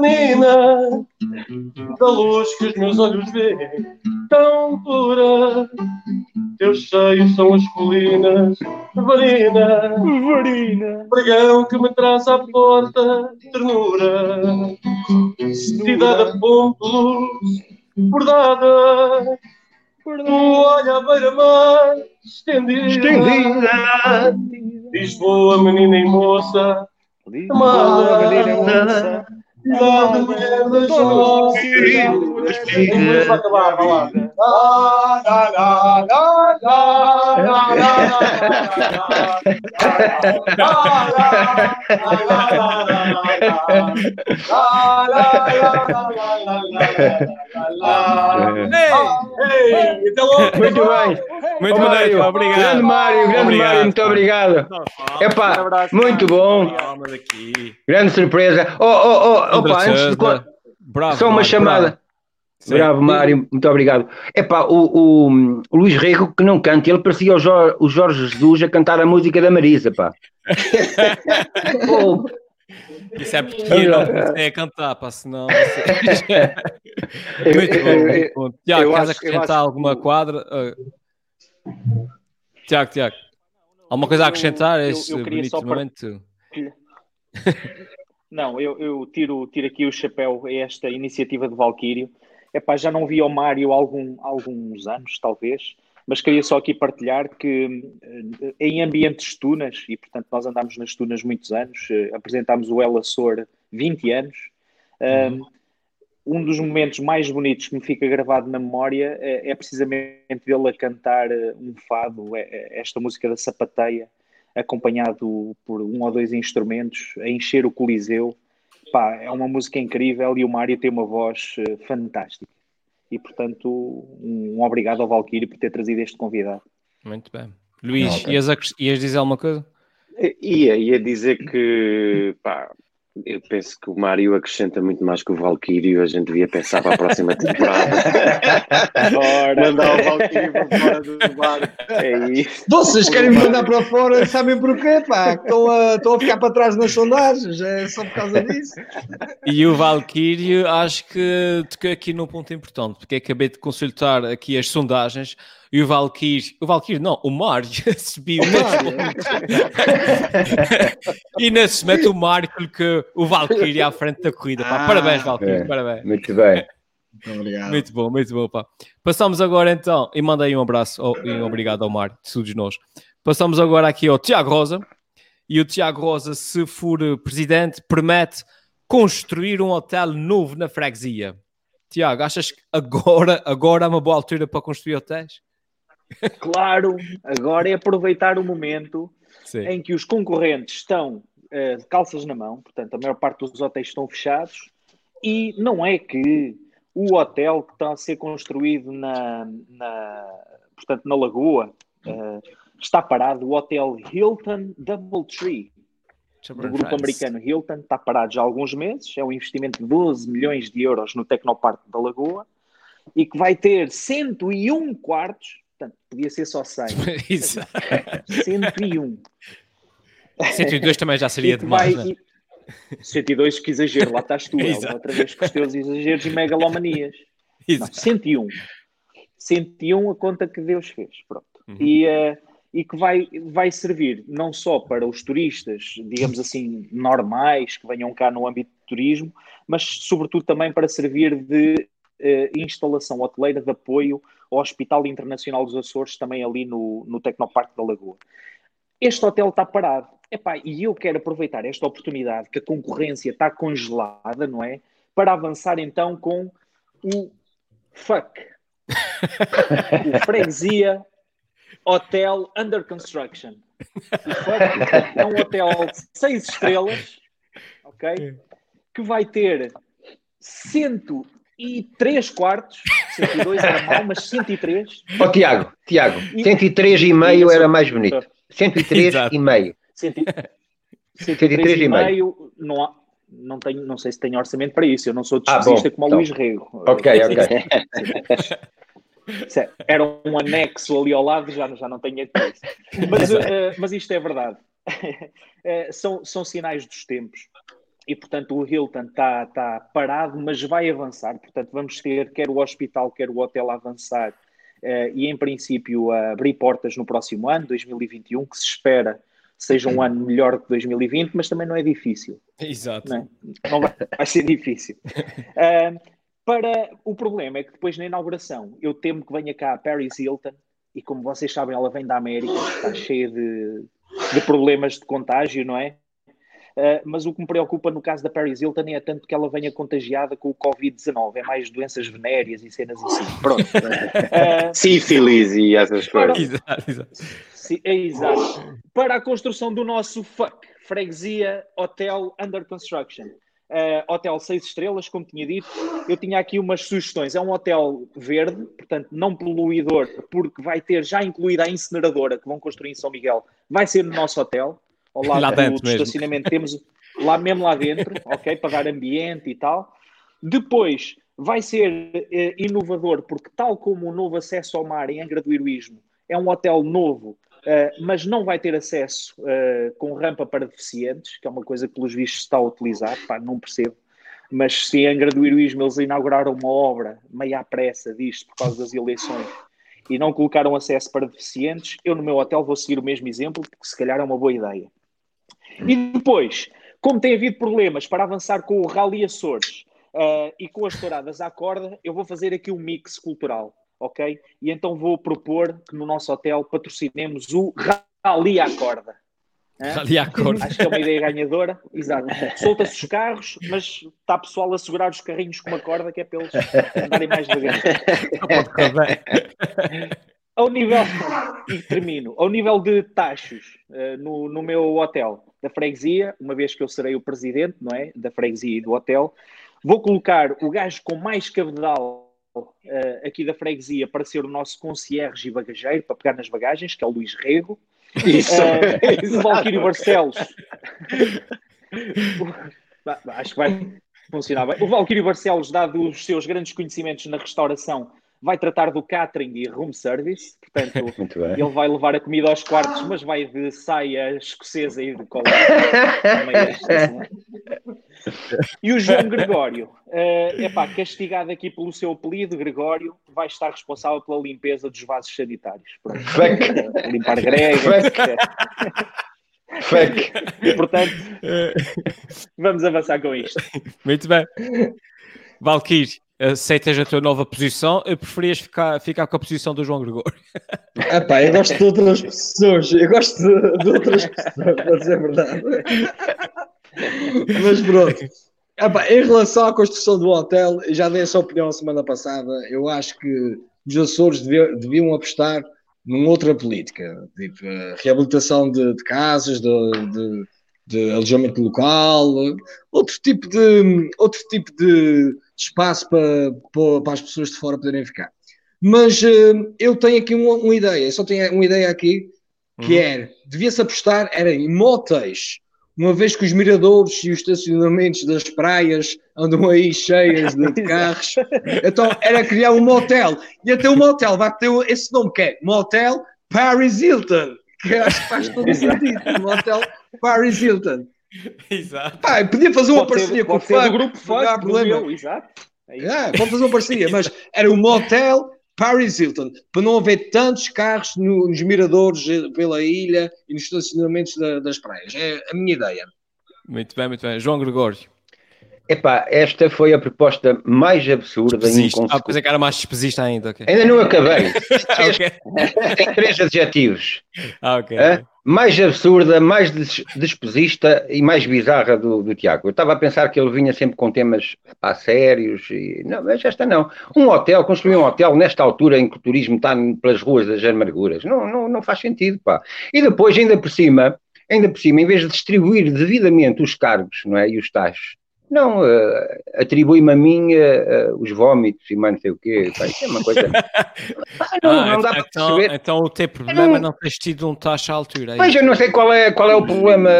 menina da luz que os meus olhos veem, tão pura. Teus seios são as colinas, varina, varina, pregão que me traz à porta, ternura, cidade a ponto luz, bordada, tu olha a beira-mar, estendida, estendida, Lisboa, menina e moça, amada, Nada mulher das nossas Em inglês vai acabar, vai lá. La, la, la, la, la, la, la, Ei, então, Muito bem. Muito Mário, obrigado. Grande Mário, grande Obrigado. Mário, muito obrigado. Epá, muito bom, grande surpresa. Oh, oh, oh, opa, antes de. Bravo, Só uma Mário, chamada. bravo. Bravo, Mário, muito obrigado. Epá, o, o, o Luís Rego que não canta, ele parecia o Jorge, o Jorge Jesus a cantar a música da Marisa, pá. Pô, Isso é porque eu não comecei a cantar, pá, senão. muito bom. Tiago, eu queres eu acrescentar acho alguma que- quadra? Ah. Tiago, Tiago. Alguma coisa a acrescentar a Eu- este eu queria bonito só par- momento? Não, eu, eu tiro, tiro aqui o chapéu a esta iniciativa de Valquírio. Epá, já não vi o Mário há algum, alguns anos, talvez, mas queria só aqui partilhar que eh, em ambientes tunas, e portanto nós andámos nas tunas muitos anos, eh, apresentámos o El Açor 20 anos, um, um dos momentos mais bonitos que me fica gravado na memória é, é precisamente dele a cantar eh, um fado, é- é esta música da sapateia, acompanhado por um ou dois instrumentos, a encher o Coliseu. pá, é uma música incrível e o Mário tem uma voz eh, fantástica. E portanto, um, um obrigado ao Valkyrie por ter trazido este convidado. Muito bem. Luís, Ok. ias, ias dizer alguma coisa? Ia, ia dizer que, pá, eu penso que o Mário acrescenta muito mais que o Valkyrio. A gente devia pensar para a próxima temporada. Ora, Mandar o Valkyrio para fora do barco. é isso. Vocês querem me mandar para fora, sabem porquê? Pá, estão a, estão a ficar para trás nas sondagens, é só por causa disso. E o Valkyrie, acho que toquei aqui num ponto importante, porque acabei de consultar aqui as sondagens e o Valkyrie, o Valkyrie não, o Mário subiu. e nesse momento o Mário colocou o Valkyrie à frente da corrida. Pá. Ah, parabéns, Valkyrie, é. parabéns. Muito bem. Muito obrigado. Muito bom, muito bom, pá. Passamos agora então, e mandei um abraço ao- e um obrigado ao Mário, de todos nós. Passamos agora aqui ao Tiago Rosa, e o Tiago Rosa, se for presidente, promete construir um hotel novo na freguesia. Tiago, achas que agora, agora é uma boa altura para construir hotéis? Claro, agora é aproveitar o momento Sim. em que os concorrentes estão de calças na mão, portanto, a maior parte dos hotéis estão fechados, e não é que o hotel que está a ser construído na, na, portanto, na Lagoa eh, está parado. O hotel Hilton Doubletree, do grupo americano Hilton, está parado já há alguns meses. É um investimento de 12 milhões de euros no Tecnoparque da Lagoa e que vai ter 101 quartos. Portanto, podia ser só 100. Isso. 101. 102 também já seria demais, vai- né? e- 102, que exagero, lá estás tu, Elmo, Exato. outra vez com os teus exageros e megalomanias. Não, Exato. 101. 101 a conta que Deus fez. Pronto. Uhum. E, eh, e que vai, vai servir não só para os turistas, digamos assim, normais, que venham cá no âmbito de turismo, mas sobretudo também para servir de eh, instalação hoteleira de apoio ao Hospital Internacional dos Açores, também ali no, no Tecnoparque da Lagoa. Este hotel está parado. Epá, e eu quero aproveitar esta oportunidade que a concorrência está congelada, não é? Para avançar então com o FUCK. o Freguesia Hotel Under Construction. É um hotel de seis estrelas, ok? Que vai ter 103 quartos, 102 era mal, mas 103. Ó Tiago, Tiago, E- 103 e meio era mais bonito. 103 Exato. e meio. 103 e meio, não, há, não, tenho, não sei se tenho orçamento para isso, eu não sou Ah, despesista bom, como o então. Luís Rego. Ok, ok. É- Era um anexo ali ao lado, já, já não tenho. Mas, eh, mas isto é verdade. Eh, são, são sinais dos tempos. E, portanto, o Hilton está tá parado, mas vai avançar. Portanto, vamos ter quer o hospital, quer o hotel a avançar eh, e, em princípio, a abrir portas no próximo ano, 2021, que se espera seja um ano melhor que 2020, mas também não é difícil. Exato. Não, é? Não vai, vai ser difícil. Ah, para o problema é que depois na inauguração eu temo que venha cá a Paris Hilton e como vocês sabem ela vem da América, está cheia de, de problemas de contágio, não é? Ah, mas o que me preocupa no caso da Paris Hilton é tanto que ela venha contagiada com o Covid-19, é mais doenças venéreas e cenas assim. Pronto. Ah, Sífilis e essas coisas. Exato, exato. Sim, é exato. Para a construção do nosso FUC, Freguesia Hotel Under Construction. Uh, hotel 6 estrelas, como tinha dito. Eu tinha aqui umas sugestões. É um hotel verde, portanto, não poluidor, porque vai ter já incluída a incineradora que vão construir em São Miguel. Vai ser no nosso hotel, ao lado Lá do, dentro do estacionamento. Temos lá mesmo lá dentro, ok? Para dar ambiente e tal. Depois, vai ser eh, inovador, porque tal como o novo acesso ao mar em Angra do Heroísmo, é um hotel novo, eh, mas não vai ter acesso eh, com rampa para deficientes, que é uma coisa que pelos vistos está a utilizar, pá, não percebo. Mas se em Angra do Heroísmo eles inauguraram uma obra meio à pressa disto por causa das eleições e não colocaram acesso para deficientes, eu no meu hotel vou seguir o mesmo exemplo, porque se calhar é uma boa ideia. E depois, como tem havido problemas para avançar com o Rally Açores uh, e com as touradas à corda, eu vou fazer aqui um mix cultural, ok? E então vou propor que no nosso hotel patrocinemos o Rally à corda. Hã? Ali à cor. Acho que é uma ideia ganhadora. Exato. Solta-se os carros, mas está pessoal a segurar os carrinhos com uma corda que é para eles andarem mais devagar. Ao nível, e termino, ao nível de taxos uh, no, no meu hotel, da freguesia, uma vez que eu serei o presidente, não é? Da freguesia e do hotel. Vou colocar o gajo com mais cabedal uh, aqui da freguesia para ser o nosso concierge e bagageiro, para pegar nas bagagens, que é o Luís Rego. Isso. Uh, o Valquírio Barcelos. Acho que vai funcionar bem. O Valquírio Barcelos, dado os seus grandes conhecimentos na restauração, vai tratar do catering e room service, portanto, ele vai levar a comida aos quartos, mas vai de saia escocesa e de colar. e o João Gregório, uh, epá, castigado aqui pelo seu apelido, Gregório, vai estar responsável pela limpeza dos vasos sanitários. Pronto. Uh, limpar gregas. Fake. E portanto, vamos avançar com isto. Muito bem. Valkyrie, aceitas a tua nova posição? Eu preferias ficar, ficar com a posição do João Gregório? Epá, eu gosto de outras pessoas. Eu gosto de, de outras pessoas, para dizer a verdade. Mas pronto. Epá, em relação à construção do hotel, já dei essa opinião semana passada. Eu acho que os Açores deviam, deviam apostar numa outra política, tipo reabilitação de, de casas, de, de, de, alojamento local, outro tipo de, outro tipo de espaço para, para, as pessoas de fora poderem ficar. Mas uh, eu tenho aqui uma, uma, ideia, só tenho uma ideia aqui, que uhum. é, devia-se apostar era em motéis, uma vez que os miradores e os estacionamentos das praias andam aí cheias de, carros, então era criar um motel. E até o motel vai ter esse nome que é Motel Paris Hilton, que acho que faz todo sentido. Motel Paris Hilton. Exato. Pá, podia fazer uma pode parceria ser, com o Funk, grupo Funk, não há problema. exato. É, é, pode fazer uma parceria, mas era o Motel Paris Hilton, para não haver tantos carros nos miradores eh, pela ilha e nos estacionamentos da, das praias. É a minha ideia. Muito bem, muito bem. João Gregório. Epá, esta foi a proposta mais absurda e Ah, coisa que era mais despesista ainda. Okay. Ainda não acabei. Tem três adjetivos. Ah, ok. Mais absurda, mais despesista e mais bizarra do, do Tiago. Eu estava a pensar que ele vinha sempre com temas pá, sérios. E... Não, mas esta não. Um hotel, construir um hotel nesta altura em que o turismo está pelas ruas das amarguras. Não, não, não faz sentido, pá. E depois, ainda por cima, ainda por cima, em vez de distribuir devidamente os cargos não é, e os taxos não, uh, atribui-me a mim uh, os vómitos e mais não sei o quê. Pá, isso é uma coisa. não, ah, não dá então, para perceber. Então o teu problema não... não teres tido um taxa à altura. É pois eu não sei qual é, qual é o problema.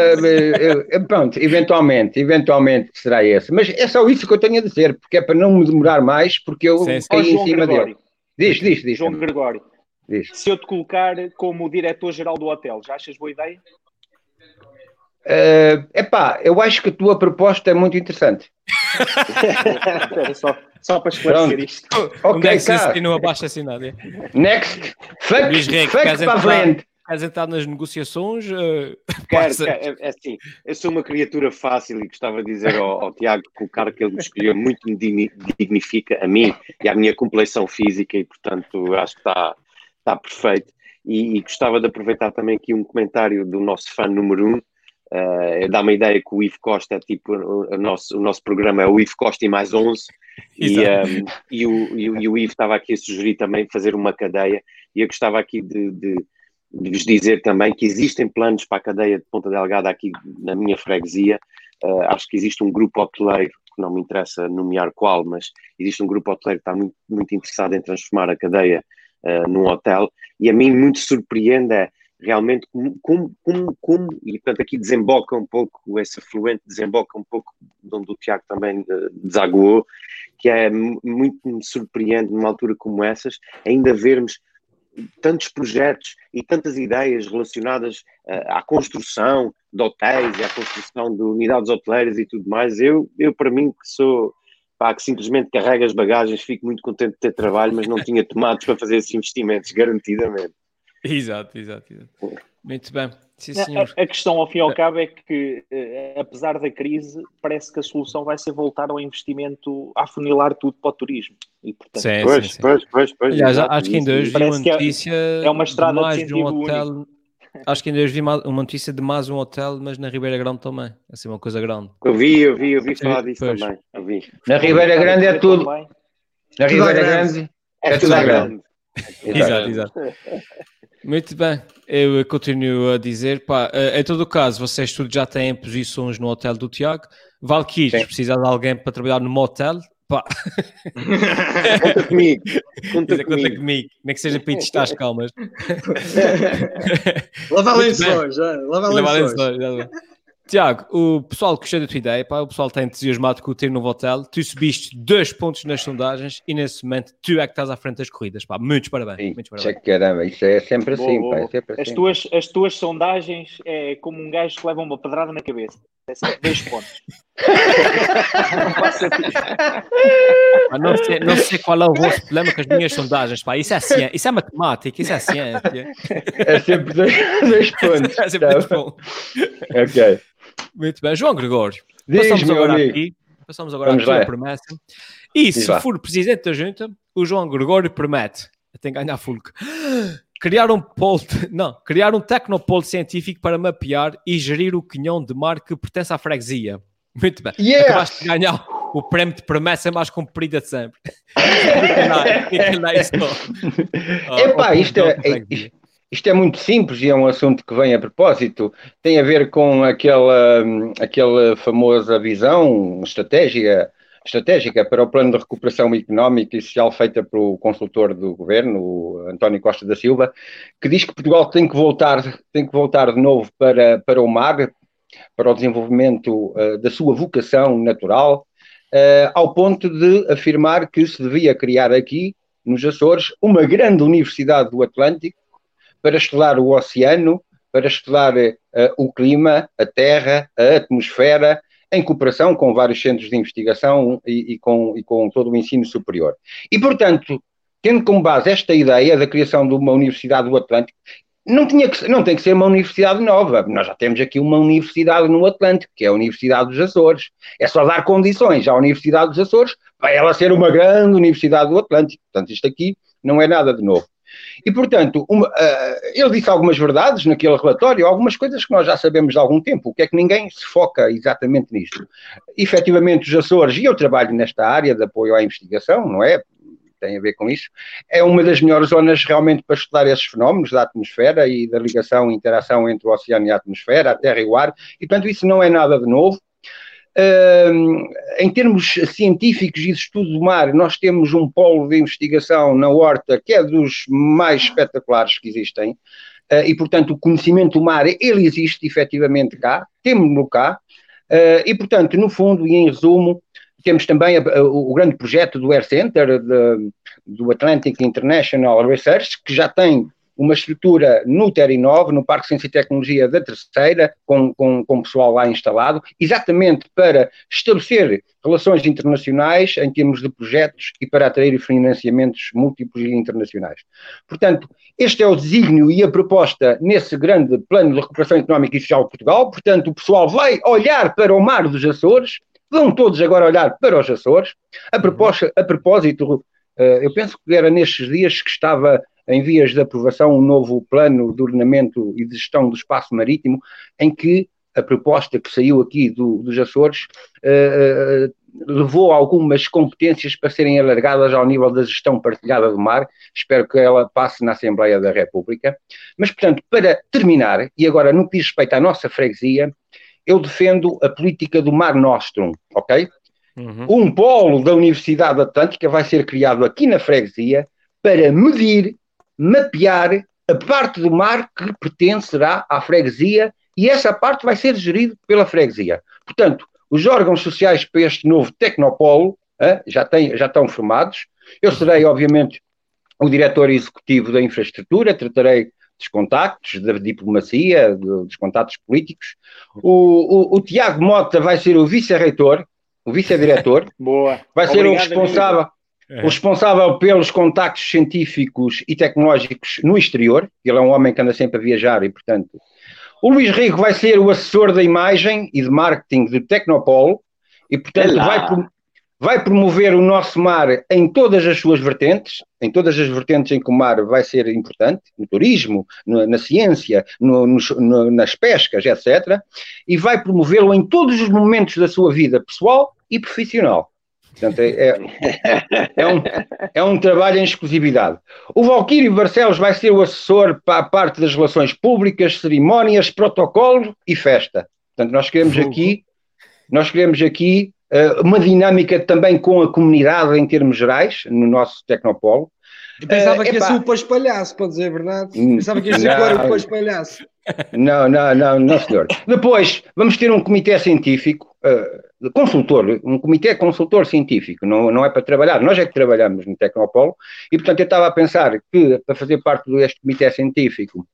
pronto, eventualmente, eventualmente será esse. Mas é só isso que eu tenho a dizer, porque é para não me demorar mais, porque eu caí em cima Gregório. dele. Diz, diz, diz. João Gregório. Diz. Se eu te colocar como diretor-geral do hotel, já achas boa ideia? Uh, epá, eu acho que a tua proposta é muito interessante. só, só para esclarecer isto. Ok, é que no abaixo assinado. É? Next. Fuck, fuck para frente. Queres entrar nas negociações? Uh, quero, quero, é, é assim, eu sou uma criatura fácil e gostava de dizer ao, ao Tiago que o cara que ele escolheu muito me dignifica a mim e à minha compleição física e, portanto, acho que está, está perfeito. E, e gostava de aproveitar também aqui um comentário do nosso fã número um, Uh, dá uma ideia que o Ivo Costa é tipo o nosso, o nosso programa é o Ivo Costa e mais 11 e, um, ehm, e, o, e, o, e, o, Ivo estava aqui a sugerir também fazer uma cadeia. E eu gostava aqui de, de, de, vos dizer também que existem planos para a cadeia de Ponta Delgada aqui na minha freguesia. Uh, acho que existe um grupo hoteleiro que não me interessa nomear qual, mas existe um grupo hoteleiro que está muito, muito interessado em transformar a cadeia uh, num hotel. E a mim muito surpreende é realmente como, como, como, e portanto aqui desemboca um pouco, esse afluente desemboca um pouco de onde o Tiago também desaguou, que é muito me surpreende numa altura como essas, ainda vermos tantos projetos e tantas ideias relacionadas uh, à construção de hotéis e à construção de unidades hoteleiras e tudo mais, eu, eu para mim que sou pá, que simplesmente carrega as bagagens, fico muito contente de ter trabalho, mas não tinha tomados para fazer esses investimentos, garantidamente. Exato, exato, exato. Muito bem. Sim, senhor. A, a, questão, ao fim e ao cabo, é que, eh, apesar da crise, parece que a solução vai ser voltar ao investimento, a afunilar tudo para o turismo. E, portanto, sim, pois, sim, sim. pois, pois, pois. Aliás, acho que ainda hoje vi uma notícia é, uma estrada de mais de, um hotel. Único. Acho que ainda hoje vi uma notícia de mais um hotel, mas na Ribeira Grande também. Assim, uma coisa grande. Eu vi, eu vi, eu vi falar disso pois. também. Eu vi. Na Ribeira Grande é tudo. Na Ribeira Grande é, é tudo grande. Exato, exato. Muito bem, eu continuo a dizer, pá, eh, em todo o caso, vocês tudo já têm posições no hotel do Tiago. Valkyries, precisa de alguém para trabalhar no motel, pá, Conta comigo. Conta Dizer, conta comigo. comigo, nem que seja para ir testar as calmas. Bem. lençóis, já. Levar lençóis. Tiago, o pessoal gostou da tua ideia, pá, o pessoal está entusiasmado com o tiro no hotel. Tu subiste dois pontos nas sondagens e nesse momento tu é que estás à frente das corridas, pá. Muitos parabéns. Sim, Muitos parabéns. caramba, isso é sempre Boa, assim, boa, pá, é sempre As assim. tuas, as tuas sondagens é como um gajo que leva uma pedrada na cabeça. É sempre dois pontos. Não sei, não sei qual é o vosso problema com as minhas sondagens, pá. Isso é, ciência, isso é matemática, isso é ciência. É sempre dois, dois pontos. É sempre tá? muito bom. Ok. Muito bem. João Gregório, passamos Diz, agora amigo. aqui. Passamos agora Vamos aqui lá. a promessa. E Diz se lá. for presidente da junta, o João Gregório promete, tem que ganhar fulco, criar um polo, não, criar um tecnopolo científico para mapear e gerir o quinhão de mar que pertence à freguesia. Muito bem. Yes! Acabaste de ganhar o prémio de promessa mais comprida de sempre. Epá, isto é, isto é muito simples e é um assunto que vem a propósito. Tem a ver com aquela, hum, aquela famosa visão estratégia, estratégica para o plano de recuperação económica e social feita pelo consultor do governo, António Costa da Silva, que diz que Portugal tem que voltar, tem que voltar de novo para, para o mar, para o desenvolvimento eh, da sua vocação natural, eh, ao ponto de afirmar que se devia criar aqui, nos Açores, uma grande universidade do Atlântico para estudar o oceano, para estudar eh, o clima, a terra, a atmosfera, em cooperação com vários centros de investigação e, e com, e com todo o ensino superior. E, portanto, tendo como base esta ideia da criação de uma universidade do Atlântico, não, tinha que, não tem que ser uma universidade nova. Nós já temos aqui uma universidade no Atlântico, que é a Universidade dos Açores. É só dar condições à Universidade dos Açores para ela ser uma grande Universidade do Atlântico. Portanto, isto aqui não é nada de novo. E, portanto, uma, uh, ele disse algumas verdades naquele relatório, algumas coisas que nós já sabemos há algum tempo, o que é que ninguém se foca exatamente nisto. Efetivamente, os Açores, e eu trabalho nesta área de apoio à investigação, não é? Tem a ver com isso, é uma das melhores zonas realmente para estudar esses fenómenos da atmosfera e da ligação e interação entre o oceano e a atmosfera, a terra e o ar, e, portanto, isso não é nada de novo. Em termos científicos e de estudo do mar, nós temos um polo de investigação na Horta que é dos mais espetaculares que existem, uh, e portanto o conhecimento do mar, ele existe efetivamente cá, temos-no cá, uh, e portanto, no fundo e em resumo, temos também o grande projeto do Air Center, de, do Atlantic International Research, que já tem uma estrutura no TER9, no Parque Ciência e Tecnologia da Terceira, com, com, com pessoal lá instalado, exatamente para estabelecer relações internacionais em termos de projetos e para atrair financiamentos múltiplos e internacionais. Portanto, este é o desígnio e a proposta nesse grande plano de recuperação económica e social de Portugal. Portanto, o pessoal vai olhar para o mar dos Açores, vão todos agora olhar para os Açores. A, proposta, a propósito, eu penso que era nestes dias que estava em vias de aprovação um novo plano de ordenamento e de gestão do espaço marítimo, em que a proposta que saiu aqui do, dos Açores uh, uh, levou algumas competências para serem alargadas ao nível da gestão partilhada do mar. Espero que ela passe na Assembleia da República. Mas, portanto, para terminar, e agora no que diz respeito à nossa freguesia, eu defendo a política do Mar Nostrum, ok? Uhum. Um polo da Universidade Atlântica vai ser criado aqui na freguesia para medir mapear a parte do mar que pertencerá à freguesia e essa parte vai ser gerida pela freguesia. Portanto, os órgãos sociais para este novo tecnopolo hein, já, têm, já estão formados. Eu serei, obviamente, o diretor executivo da infraestrutura, tratarei dos contactos, da diplomacia, dos contactos políticos. O, o, o Tiago Mota vai ser o vice-reitor, o vice-diretor. Boa. Vai ser Obrigado, o responsável. Amigo. É. O responsável pelos contactos científicos e tecnológicos no exterior, ele é um homem que anda sempre a viajar e, portanto. O Luís Rico vai ser o assessor da imagem e de marketing do Tecnopolo e, portanto, vai, vai, promover o nosso mar em todas as suas vertentes, em todas as vertentes em que o mar vai ser importante, no turismo, no, na ciência, no, no, nas pescas, etc. E vai promovê-lo em todos os momentos da sua vida pessoal e profissional. Portanto, é, é, é um, é um trabalho em exclusividade. O Valquírio Barcelos vai ser o assessor para a parte das relações públicas, cerimónias, protocolo e festa. Portanto, nós queremos aqui, nós queremos aqui uh, uma dinâmica também com a comunidade em termos gerais, no nosso Tecnopolo. Eu pensava Uh, que ia ser o Pôs Palhaço, para dizer a verdade. Hum, Pensava que ia ser agora o Pôs Palhaço. Não, não, não, não, senhor. Depois, vamos ter um comitê científico, de consultor, um comitê consultor científico, não, não é para trabalhar, nós é que trabalhamos no Tecnopolo, e portanto eu estava a pensar que para fazer parte deste comitê científico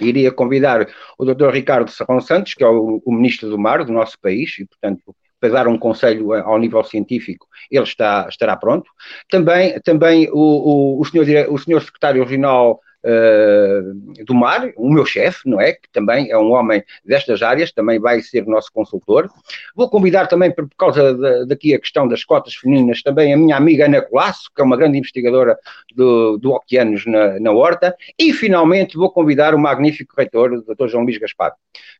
iria convidar o Dr. Ricardo Serrão Santos, que é o, o Ministro do Mar do nosso país, e portanto para dar um conselho ao nível científico, ele está, estará pronto. Também, também o, o, o, senhor, o senhor Secretário Regional eh, do Mar, o meu chefe, não é? Que também é um homem destas áreas, também vai ser nosso consultor. Vou convidar também, por causa da- daqui a questão das cotas femininas, também a minha amiga Ana Colasso, que é uma grande investigadora do, do Oceanos na, na Horta. E, finalmente, vou convidar o magnífico reitor, o Dr. João Luís Gaspar,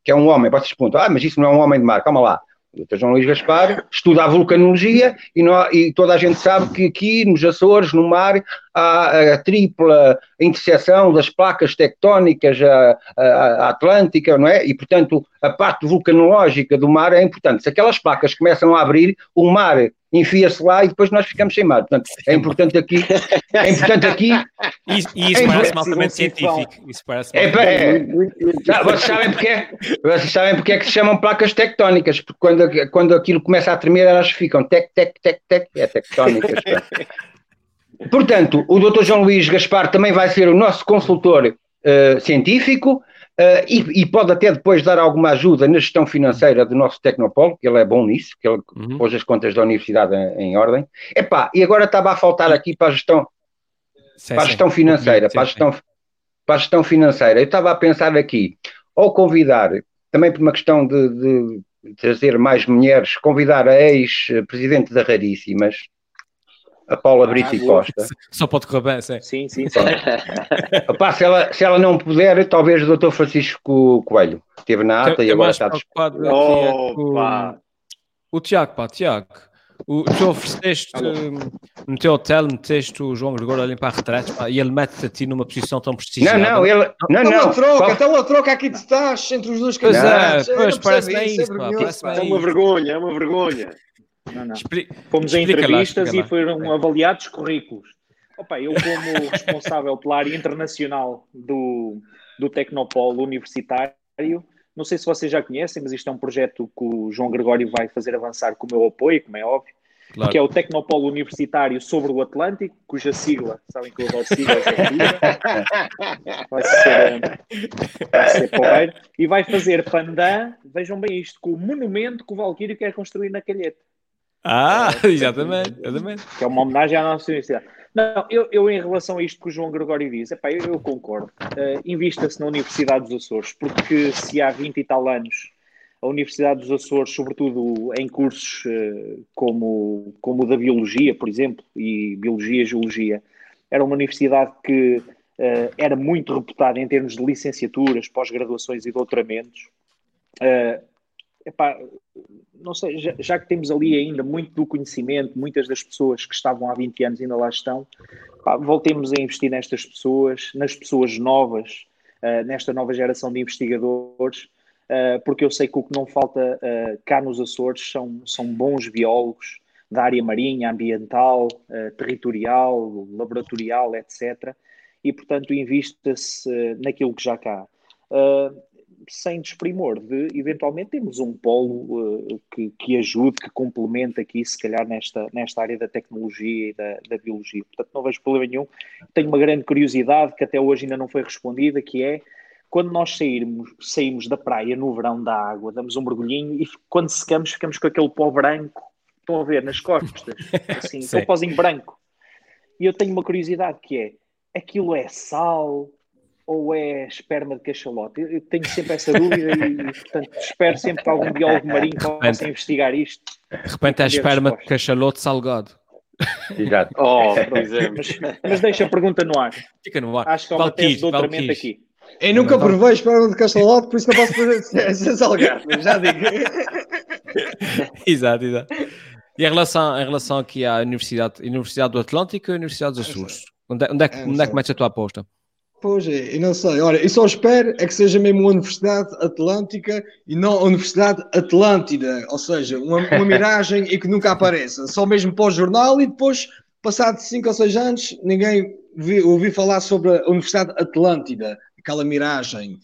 que é um homem, vocês perguntam, ah, mas isso não é um homem de mar, calma lá. O Dr. João Luís Gaspar estuda a vulcanologia e, nó- e toda a gente sabe que aqui nos Açores, no mar, a tripla interseção das placas tectónicas, a Atlântica, não é? E, portanto, a parte vulcanológica do mar é importante. Se aquelas placas começam a abrir, o mar enfia-se lá e depois nós ficamos sem mar. Portanto, é importante aqui, é importante aqui E, e isso É parece altamente científico. Isso parece É, é, não, vocês sabem porque é, vocês sabem porque é que se chamam placas tectónicas, porque quando, quando aquilo começa a tremer, elas ficam tec, tec, tec, tec, é tectónicas. Portanto, o Dr. João Luís Gaspar também vai ser o nosso consultor eh, científico eh, e, e pode até depois dar alguma ajuda na gestão financeira do nosso Tecnopolo, que ele é bom nisso, que ele Uhum. pôs as contas da universidade em, em ordem. Epá, e agora estava a faltar aqui para a gestão, Sim, para a sim. gestão financeira, Sim, para a sim. gestão, para a gestão financeira. Eu estava a pensar aqui, ou convidar, também por uma questão de, de trazer mais mulheres, convidar a ex-presidente da Raríssimas, a Paula Brito e. Costa. Só pode correr bem, sim. Sim, sim, sim. Opá, se, ela, se ela não puder, talvez o Dr. Francisco Coelho, que esteve na ata e agora está... preocupado aqui é Opa! o, Tiago, pá, Tiago. O, tu ofereceste hum, no teu hotel, meteste o João Gregório a limpar retratos pá, e ele mete-te a ti numa posição tão Não, prestigiada. não, ele... Não, Então não. uma troca, Qual- então uma troca aqui de estás entre os dois Pois é, candidatos. Pois, não parece percebo bem isso, é isso, pá, parece pá. É uma vergonha, é uma vergonha. Não, não. Expli- Fomos a lá, entrevistas explica e lá. foram avaliados currículos. Opa, eu, como responsável pela área internacional do, do Tecnopolo Universitário, não sei se vocês já conhecem, mas isto é um projeto que o João Gregório vai fazer avançar com o meu apoio, como é óbvio, Claro. que é o Tecnopolo Universitário sobre o Atlântico, cuja sigla, sabem que eu adoro siglas, é sigla. vai ser, eh, vai ser porreiro, e vai fazer pandan, vejam bem isto, com o monumento que o Valquírio quer construir na Calheta Ah, exatamente, exatamente. que é uma homenagem à nossa universidade. Não, eu, eu em relação a isto que o João Gregório diz, epá, eu, eu concordo. Uh, Invista-se na Universidade dos Açores, porque se há 20 e tal anos a Universidade dos Açores, sobretudo em cursos uh, como, como o da Biologia, por exemplo, e Biologia e Geologia, era uma universidade que uh, era muito reputada em termos de licenciaturas, pós-graduações e doutoramentos. Uh, epá, não sei, já, já, que temos ali ainda muito do conhecimento, muitas das pessoas que estavam há 20 anos ainda lá estão, pá, voltemos a investir nestas pessoas, nas pessoas novas, uh, nesta nova geração de investigadores, uh, porque eu sei que o que não falta uh, cá nos Açores são, são bons biólogos da área marinha, ambiental, territorial, laboratorial, etc. E, portanto, invista-se naquilo que já cá. Uh, sem desprimor de eventualmente termos um polo uh, que, que ajude, que complemente aqui, se calhar, nesta, nesta área da tecnologia e da, da biologia. Portanto, não vejo problema nenhum. Tenho uma grande curiosidade que até hoje ainda não foi respondida, que é quando nós sairmos, saímos da praia no verão da água, damos um mergulhinho e quando secamos, ficamos com aquele pó branco, estão a ver, nas costas, assim, aquele pozinho branco. E eu tenho uma curiosidade que é, aquilo é sal, ou é esperma de cachalote? Eu tenho sempre essa dúvida e, portanto, espero sempre que algum biólogo marinho possa investigar isto. De repente é esperma de cachalote salgado. Exato. Oh. Mas, mas deixa a pergunta no ar. Fica no ar. Acho que há uma tese de doutoramento aqui. Eu nunca não, provei esperma de cachalote, por isso não posso fazer ser salgado, já digo. exato, exato. E em relação, em relação aqui à Universidade, Universidade do Atlântico e Universidade dos Açores, onde, é- onde, é, que, onde é que metes a tua aposta? Pois é, eu não sei. Olha, eu só espero é que seja mesmo uma Universidade Atlântica e não a Universidade Atlântida, ou seja, uma, uma miragem e que nunca apareça. Só mesmo para o jornal e depois, passado 5 ou 6 anos, ninguém vi, ouviu falar sobre a Universidade Atlântida, aquela miragem.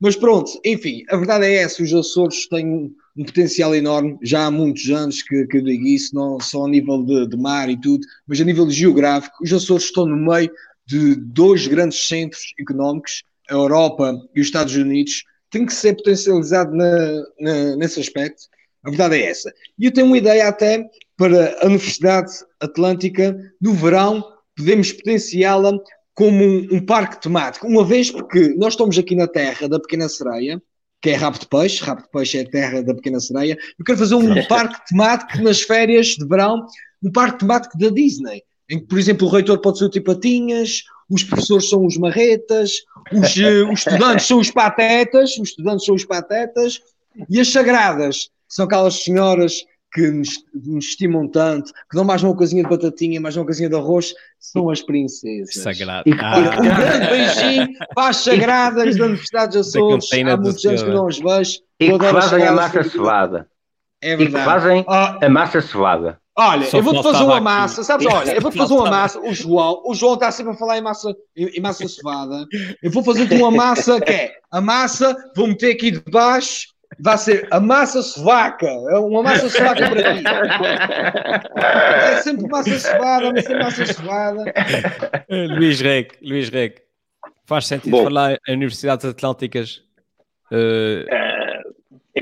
Mas pronto, enfim, a verdade é essa: os Açores têm um potencial enorme, já há muitos anos que, que eu digo isso, não só a nível de, de mar e tudo, mas a nível geográfico. Os Açores estão no meio de dois grandes centros económicos, a Europa e os Estados Unidos, tem que ser potencializado na, na, nesse aspecto. A verdade é essa. E eu tenho uma ideia até para a Universidade Atlântica, no verão, podemos potenciá-la como um, um, parque temático, uma vez porque nós estamos aqui na terra da Pequena Sereia, que é Rabo de Peixe, Rabo de Peixe é a terra da Pequena Sereia, eu quero fazer um parque temático nas férias de verão, um parque temático da Disney em que, por exemplo, o reitor pode ser o tipo Patinhas, os professores são os marretas, os, uh, os, estudantes são os patetas, os estudantes são os patetas, e as sagradas são aquelas senhoras que nos, nos estimam tanto, que dão mais uma coisinha de batatinha, mais uma coisinha de arroz, são as princesas. Sagrado. Ah. Um grande beijinho para as sagradas da Universidade de Açores, há muitos anos que não as vejo. E que fazem a massa cevada. É verdade. E que fazem ah. a massa cevada. Olha, Só eu vou-te fazer uma massa, sabes? Olha, eu vou-te fazer uma massa. O João, o João está sempre a falar em massa, em, massa cevada. Eu vou fazer-te uma massa que é a massa, vou meter aqui de baixo, vai ser a massa sovaca. É uma massa sovaca para ti. É sempre massa cevada, é sempre massa cevada. Luís Reg, Luís Reg, faz sentido Bom, falar em universidades atlânticas? Uh...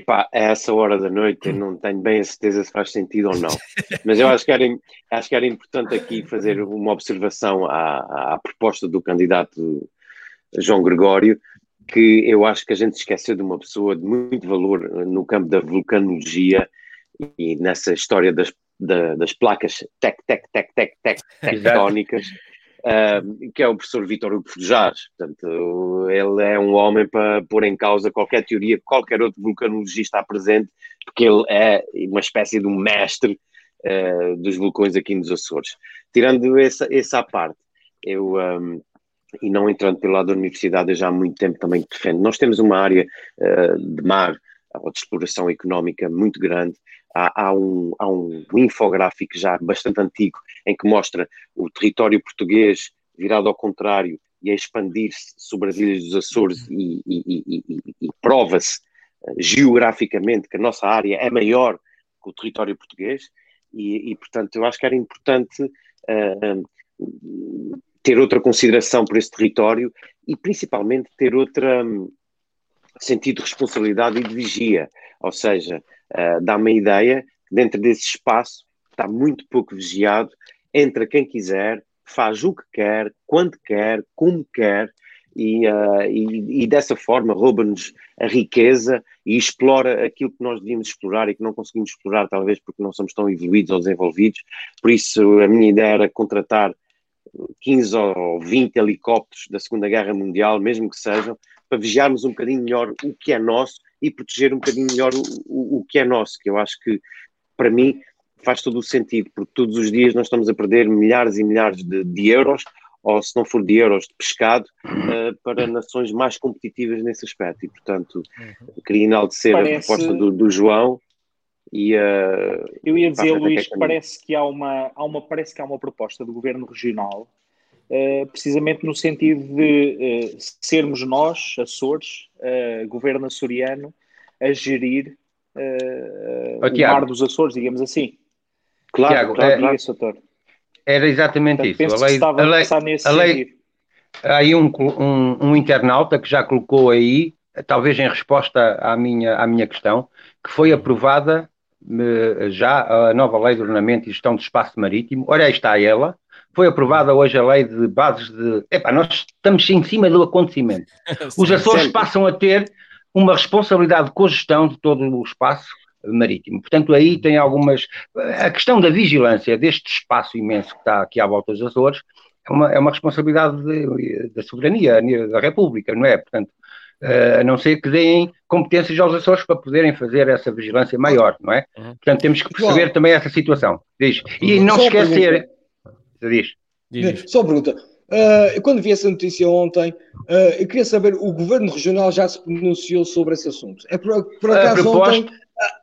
Epá, a essa hora da noite eu não tenho bem a certeza se faz sentido ou não. Mas eu acho que era, acho que era importante aqui fazer uma observação à, à proposta do candidato João Gregório, que eu acho que a gente esqueceu de uma pessoa de muito valor no campo da vulcanologia e nessa história das, das placas tec, tec, tec, tec, tec, tectónicas que é o professor Vítor Hugo Forjares. Portanto, ele é um homem para pôr em causa qualquer teoria que qualquer outro vulcanologista presente, porque ele é uma espécie de um mestre uh, dos vulcões aqui nos Açores. Tirando essa, essa parte, eu. Um, e não entrando pelo lado da universidade, eu já há muito tempo também defendo. Nós temos uma área uh, de mar ou de exploração económica muito grande, há, há, um, há um infográfico já bastante antigo em que mostra o território português virado ao contrário e a expandir-se sobre as ilhas dos Açores e, e, e, e prova-se uh, geograficamente que a nossa área é maior que o território português e, portanto, eu acho que era importante uh, ter outra consideração por esse território e principalmente ter outra um, sentido de responsabilidade e de vigia, ou seja, uh, dá-me a ideia que dentro desse espaço está muito pouco vigiado, entra quem quiser, faz o que quer, quando quer, como quer, e, uh, e, e, dessa forma rouba-nos a riqueza e explora aquilo que nós devíamos explorar e que não conseguimos explorar, talvez porque não somos tão evoluídos ou desenvolvidos. Por isso, a minha ideia era contratar 15 ou 20 helicópteros da Segunda Guerra Mundial, mesmo que sejam, para vigiarmos um bocadinho melhor o que é nosso e proteger um bocadinho melhor o, o, o que é nosso, que eu acho que, para mim, faz todo o sentido, porque todos os dias nós estamos a perder milhares e milhares de, de euros, ou se não for de euros, de pescado, uh, para nações mais competitivas nesse aspecto. E, portanto, queria enaltecer parece... a proposta do, do João. E, uh, eu ia dizer, Luís, que parece que há uma, há uma, parece que há uma proposta do governo regional Uh, precisamente no sentido de uh, sermos nós, Açores, uh, governo açoriano, a gerir oh, o mar dos Açores, digamos assim. Claro, Tiago, claro, é. Era exatamente Portanto, isso. A lei, a lei, a nesse a lei, há aí um, um, um, internauta que já colocou aí, talvez em resposta à minha, à minha questão, que foi aprovada já a nova lei de ordenamento e gestão do espaço marítimo. Ora, aí está ela, foi aprovada hoje a lei de bases de. Epá, nós estamos em cima do acontecimento. Os Açores passam a ter uma responsabilidade de cogestão de todo o espaço marítimo. Portanto, aí tem algumas. A questão da vigilância deste espaço imenso que está aqui à volta dos Açores é uma, é uma responsabilidade da soberania da República, não é? Portanto, Uh, a não ser que deem competências aos Açores para poderem fazer essa vigilância maior, não é? Uhum. Portanto, temos que perceber também essa situação. Diz. E não Só uma esquecer. Diz. Diz. Só uma pergunta. Uh, quando vi essa notícia ontem, uh, eu queria saber, o Governo Regional já se pronunciou sobre esse assunto. É por, por A acaso proposta- ontem,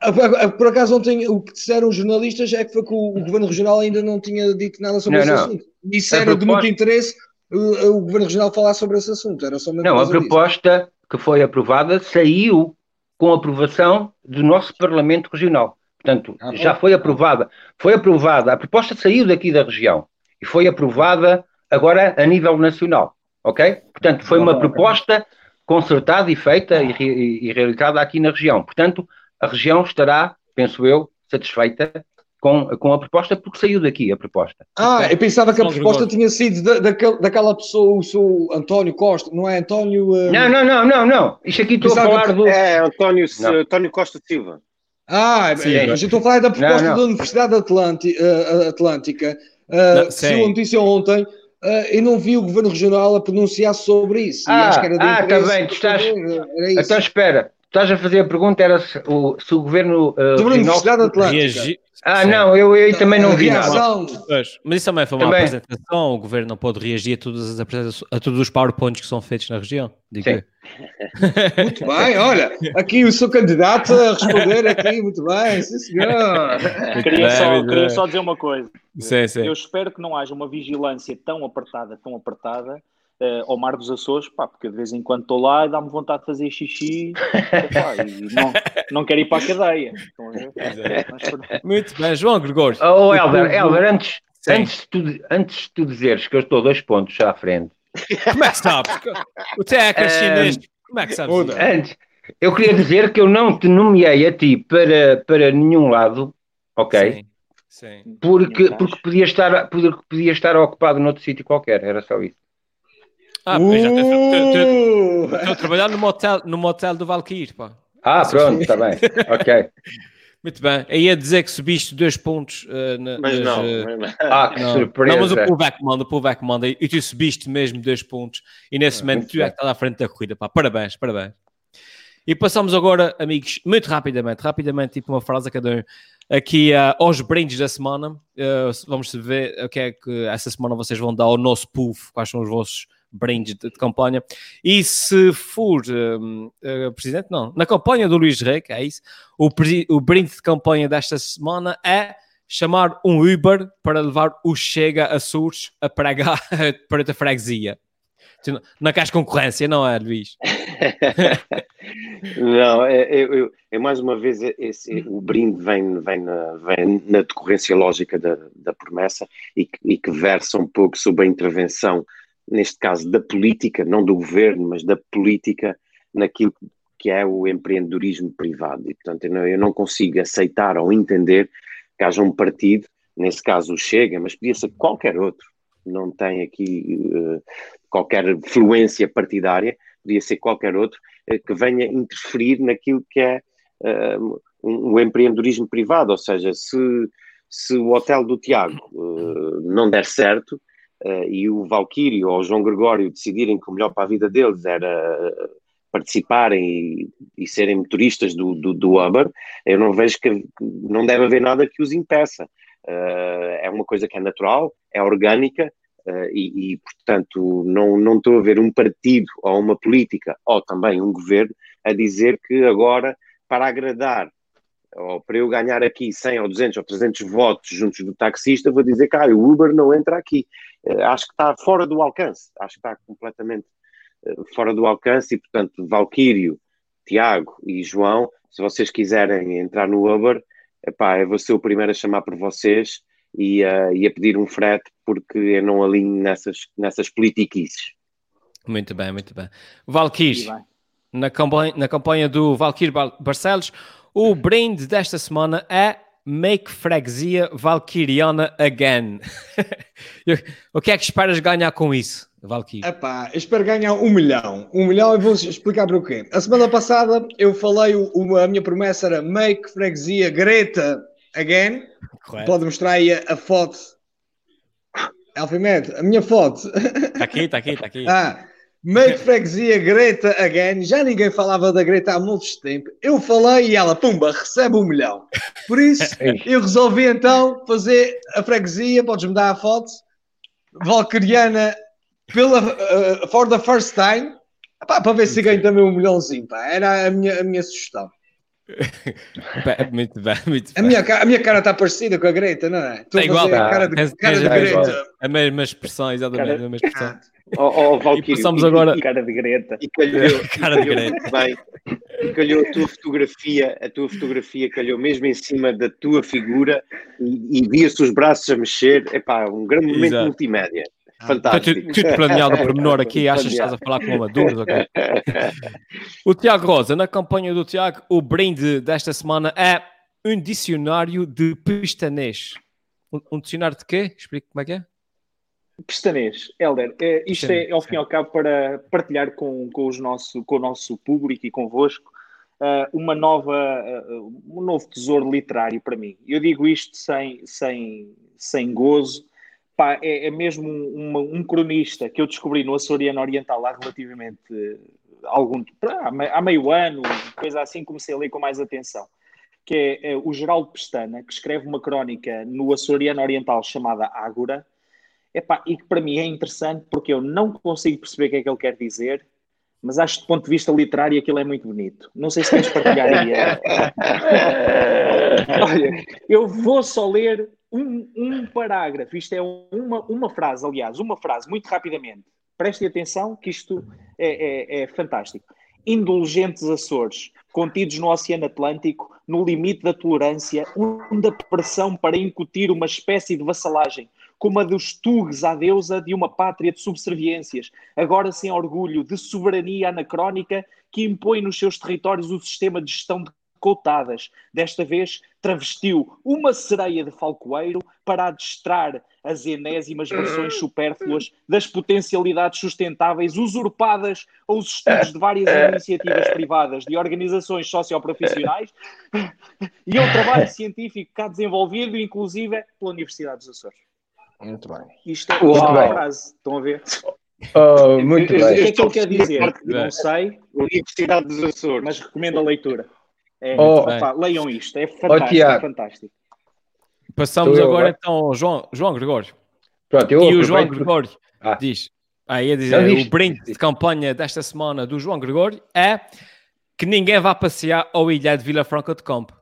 a- a- a- por acaso ontem o que disseram os jornalistas é que foi que o, o Governo Regional ainda não tinha dito nada sobre Não, esse não. assunto. Isso A era de muito proposta- interesse o Governo Regional falar sobre esse assunto. Era somente Não, a causa disso. proposta que foi aprovada saiu com aprovação do nosso Parlamento Regional. Portanto, Ah, já foi aprovada. Foi aprovada, a proposta saiu daqui da região e foi aprovada agora a nível nacional. Ok? Portanto, foi uma proposta concertada e feita e, e- e realizada aqui na região. Portanto, a região estará, penso eu, satisfeita com, com a proposta porque saiu daqui a proposta. Ah, eu pensava que a proposta tinha sido da, daquele- daquela pessoa, o seu António Costa, não é António? uh, Não, não, não, não, não. Isto aqui estou a Pensava falar que- do. É, António, Não. António Costa Silva. Ah, Sim, é, mas eu estou a falar da proposta Não, não. da Universidade eh, Atlântica. Uh, Não, saiu a notícia ontem. eh, eu não vi o Governo Regional a pronunciar sobre isso. e Ah, acho que era de ah, tá interesse bem, tu estás-. Então espera, estás a fazer a pergunta, era se o, se o governo uh, Sobre a Atlântica. Reagi- Ah, Sim. não, eu, eu também não vi nada. Pois, mas isso também foi uma Também. apresentação. O governo não pode reagir a todas as apresentações, a todos os PowerPoints que são feitos na região. Digo. Muito bem, olha, aqui o seu candidato a responder aqui, muito bem, sim senhor. Queria, bem, só, queria só dizer uma coisa. Sim, sim. Eu espero que não haja uma vigilância tão apertada, tão apertada eh, ao Mar dos Açores, pá, porque de vez em quando estou lá e dá-me vontade de fazer xixi epá, e não, não quero ir para a cadeia. A ver? Mas. Muito bem, João Gregório. Oh, O Helder, antes, Sim. antes, de tu, antes de tu dizeres que eu estou dois pontos à frente, Como é que sabes? O Teca Eh, chinês. Como é que sabes? Antes, eu queria dizer que eu não te nomeei a ti para, para nenhum lado, ok? Sim. Sim. Porque, porque podia, estar, porque podia estar ocupado noutro sítio qualquer, era só isso. Ah, pois já Uh! estou a trabalhar no motel, no motel do Valkyrie, pá. Ah, pronto, está bem, ok. Muito bem. Aí ia dizer que subiste dois pontos eh, na, Mas nas, não, não. Ah, que Não, surpresa. não, mas o povo é que manda, o povo é que manda. E tu subiste mesmo dois pontos. E nesse Ah, momento tu é que estás à frente da corrida. Pá. Parabéns, parabéns. E passamos agora, amigos, muito rapidamente, rapidamente, tipo uma frase a cada um, aqui ah, aos brindes da semana. Ah, vamos ver o que é que essa semana vocês vão dar ao nosso povo, quais são os vossos brindes de, campanha. E se for ah, presidente, não, na campanha do Luís Rei, é isso, o, o brinde de campanha desta semana é chamar um Uber para levar o Chega a Açores a pregar para a freguesia. Tu não- queres concorrência, não é, Luís? Não, é, eu, eu- é mais uma vez esse, o brinde vem, vem, na, vem na decorrência lógica da, da promessa e que, e que versa um pouco sobre a intervenção, neste caso da política, não do governo, mas da política naquilo que é o empreendedorismo privado. E, portanto, eu não, consigo aceitar ou entender que haja um partido, nesse caso o Chega, mas podia ser qualquer outro, não tem aqui eh, qualquer fluência partidária, podia ser qualquer outro, eh, que venha interferir naquilo que é eh, um, empreendedorismo privado, ou seja, se, se o hotel do Tiago não der certo e o Valquírio ou o João Gregório decidirem que o melhor para a vida deles era eh, participarem e, e serem motoristas do, do, do Uber, eu não vejo que não deve haver nada que os impeça. Eh, é uma coisa que é natural, é orgânica, Uh, e, e, portanto, não, não estou a ver um partido ou uma política ou também um governo a dizer que agora, para agradar ou para eu ganhar aqui 100 ou 200 ou 300 votos juntos do taxista, vou dizer que ah, o Uber não entra aqui. Uh, acho que está fora do alcance, acho que está completamente uh, fora do alcance e, portanto, Valquírio, Tiago e João, se vocês quiserem entrar no Uber, epá, eu vou ser o primeiro a chamar por vocês e, uh, e a pedir um frete porque eu não alinho nessas, nessas politiquices. Muito bem, muito bem. Vai. na campanha, na campanha do Bar- Barcelos, o brinde desta semana é Make Freguesia Valkyriana Again. o que é que esperas ganhar com isso, Valkyrie? Epá, eu espero ganhar um milhão. Um milhão e vou explicar para o quê. A semana passada eu falei, a minha promessa era Make Freguesia Greta Again. Correto. Pode mostrar aí a, a foto. Alfamed, a minha foto. Está aqui, está aqui, está aqui. Ah, Meio de freguesia, Greta again. Já ninguém falava da Greta há muito tempo. Eu falei e ela, pumba, recebe um milhão. Por isso, eu resolvi então fazer a freguesia. Podes-me dar a foto? Valkyriana pela, uh, for the first time. Pá, para ver se ganho também um milhãozinho. Pá. Era a minha, a minha sugestão. Bem, muito bem, muito A bem. minha, ca- a minha cara está parecida com a Greta, não é? Estou É a igual, a tá. cara de, cara de a Greta. mesma- A mesma expressão, exatamente, Cara- a mesma expressão. Ah, Ó ó, Valkyrie, E passamos e- agora- e- Cara de Greta. E calhou, e Cara de Greta. bem. E calhou a tua fotografia, a tua fotografia calhou mesmo em cima da tua figura e, e via-se os braços a mexer. Epá, um grande momento Exato. multimédia. Está Fantástico. tudo, tudo planeado por menor aqui, achas que estás a falar com amadores? ok? O Tiago Rosa, na campanha do Tiago, o brinde desta semana é um dicionário de pestanês. Um, um dicionário de quê? Explique como é que é? Pestanês, Helder, eh, isto é, ao fim e ao cabo, para partilhar com, com, os nosso, com o nosso público e convosco eh, uma nova, eh, um novo tesouro literário para mim. Eu digo isto sem, sem, sem gozo. Pá, é, é mesmo um, um cronista que eu descobri no Açoriano Oriental há relativamente algum há me- há meio ano, coisa assim, comecei a ler com mais atenção. Que é, eh, o Geraldo Pestana, que escreve uma crónica no Açoriano Oriental chamada Ágora, Epá, e que para mim é interessante porque eu não consigo perceber o que é que ele quer dizer, mas acho que do ponto de vista literário aquilo é muito bonito. Não sei se queres partilhar aí. eh. Olha, eu vou só ler um, um parágrafo. Isto é uma, uma frase, aliás, uma frase, muito rapidamente. Prestem atenção que isto é, é- é fantástico. Indulgentes Açores, contidos no Oceano Atlântico, no limite da tolerância, onde a pressão para incutir uma espécie de vassalagem como a dos tugues à deusa de uma pátria de subserviências, agora sem orgulho de soberania anacrónica que impõe nos seus territórios o sistema de gestão de coutadas. Desta vez travestiu uma sereia de falcoeiro para adestrar as enésimas versões supérfluas das potencialidades sustentáveis usurpadas aos estudos de várias iniciativas privadas de organizações socioprofissionais e ao trabalho científico cá desenvolvido, inclusive pela Universidade dos Açores. Muito bem. Isto é Muito uma bem. frase. Estão a ver? Oh, muito O que bem. é que ele quer dizer? Bem. Não sei, Universidade dos Açores. mas recomendo a leitura. É, Oh. leiam isto, é fantástico, é fantástico. Passamos Sou eu agora então ao João, João Gregório. Pronto, eu e o João Gregório Ah. diz, aí a dizer, o brinde de campanha desta semana do João Gregório é que ninguém vá passear ao ilha de Vila Franca de Campo.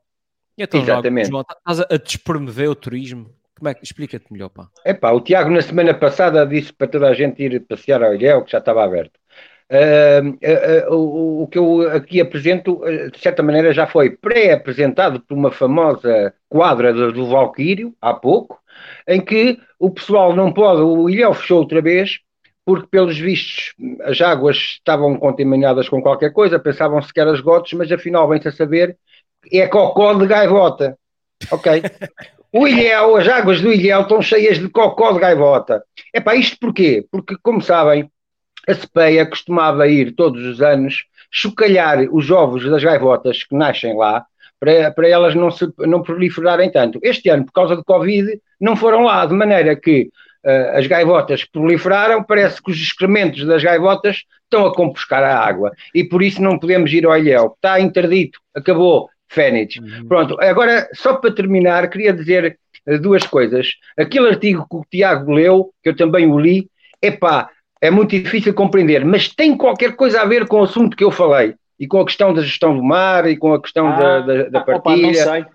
E então, Exatamente. João, estás a, a despromover o turismo? Como é que explica-te melhor, pá? Epá, o Tiago na semana passada disse para toda a gente ir passear ao Ilhéu, que já estava aberto. Ah, ah, ah, o, o que eu aqui apresento, ah, de certa maneira, já foi pré-apresentado por uma famosa quadra do, do Valquírio, há pouco, em que o pessoal não pode, o Ilhéu fechou outra vez, porque pelos vistos as águas estavam contaminadas com qualquer coisa, pensavam-se que eram esgotos, mas afinal vem-se a saber que é cocó de gaivota. Ok? O Ilhéu, as águas do Ilhéu estão cheias de cocó de gaivota. Epá, isto porquê? Porque, como sabem, a CPEA costumava ir todos os anos chocalhar os ovos das gaivotas que nascem lá para, para elas não, se, não proliferarem tanto. Este ano, por causa do Covid, não foram lá, de maneira que ah, as gaivotas proliferaram, parece que os excrementos das gaivotas estão a compuscar a água e por isso não podemos ir ao Ilhéu. Está interdito, acabou, Fénix. Pronto, agora só para terminar, queria dizer eh, duas coisas. Aquele artigo que o Tiago leu, que eu também o li, epá, é muito difícil compreender, mas tem qualquer coisa a ver com o assunto que eu falei e com a questão da gestão do mar e com a questão da, da, da Ah, opa, não partilha. sei.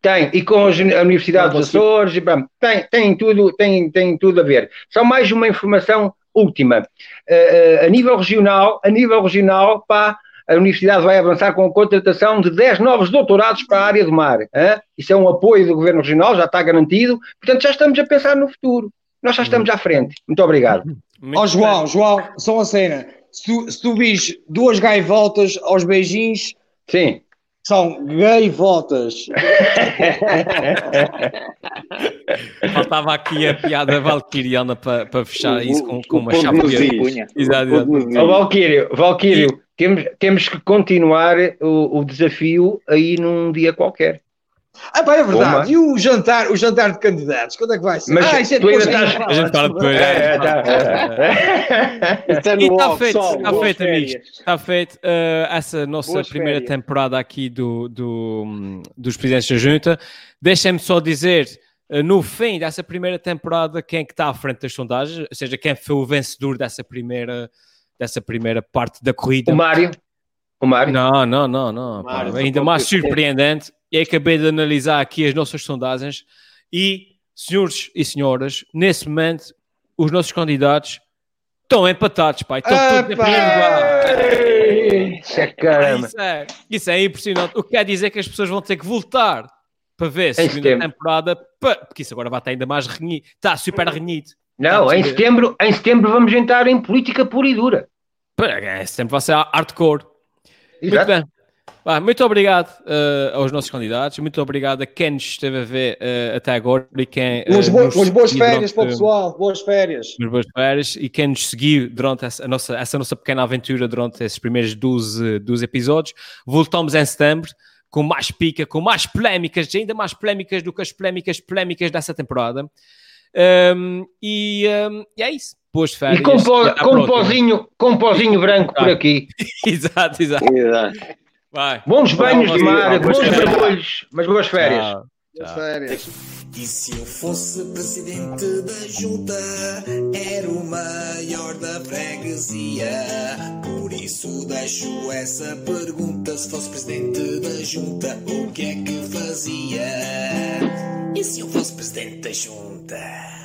Tem, e com a Universidade dos. Açores, e, pá, tem, tem, tudo, tem, tem tudo a ver. Só mais uma informação última. Eh, eh, a nível regional, a nível regional, pá, a Universidade vai avançar com a contratação de 10 novos doutorados para a área do mar. hã? Isso é um apoio do Governo Regional, já está garantido. Portanto, já estamos a pensar no futuro. Nós já estamos à frente. Muito obrigado. Ó bem. João, João, só uma cena. Se tu, se tu vis duas gaivotas aos beijinhos, Sim. são gaivotas. Faltava aqui a piada valquiriana para, para fechar isso com, com uma O. Exato, O Valquírio, Valquírio temos, temos que continuar o, o desafio aí num dia qualquer. Ah, pá, é verdade. Uma. E o jantar, o jantar de candidatos, quando é que vai ser? Mas ah, isso é tu ainda depois estás- A gente fala depois. É, é, tá, é. É E no está off, feito, está feito, amigos. Está feito eh, essa nossa Boas primeira férias. temporada aqui do, do, dos presidentes da Junta. Deixem-me só dizer, eh, no fim dessa primeira temporada, quem é que está à frente das sondagens, ou seja, quem foi o vencedor dessa primeira, dessa primeira parte da corrida. O Mário. O Mário. Não, não, não, não. pá, Mário, ainda só mais surpreendente. E acabei de analisar aqui as nossas sondagens e, senhores e senhoras, nesse momento, os nossos candidatos estão empatados, pai. Estão todos em primeiro lugar. Isso é Ah, caramba. Isso é, isso é impressionante. O que quer dizer que as pessoas vão ter que voltar para ver a segunda temporada, porque isso agora vai estar ainda mais renhido. Está super renhido. Não, em setembro, em setembro vamos entrar em política pura e dura. É, Sempre vai ser hardcore. Muito Exato. bem. Vá, muito obrigado eh, aos nossos candidatos, muito obrigado a quem nos esteve a ver eh, até agora e quem. eh, Umas, bo- boas férias para o pessoal, boas férias. umas boas férias e quem nos seguiu durante essa a nossa, essa nossa pequena aventura durante esses primeiros 12, 12 episódios. Voltamos em setembro com mais pica, com mais polémicas, ainda mais polémicas do que as polémicas polémicas dessa temporada. Um, e, um, e é isso. Boas férias. E com, até à com próxima. pozinho, com pozinho branco por Ah. aqui. exato, exato. Exato. Vai. Bons banhos de mar, bons mergulhos, mas boas férias. Tchau. Boas Tchau. férias. E se eu fosse presidente da junta, era o maior da freguesia. Por isso deixo essa pergunta: se fosse presidente da junta, o que é que fazia? E se eu fosse presidente da junta?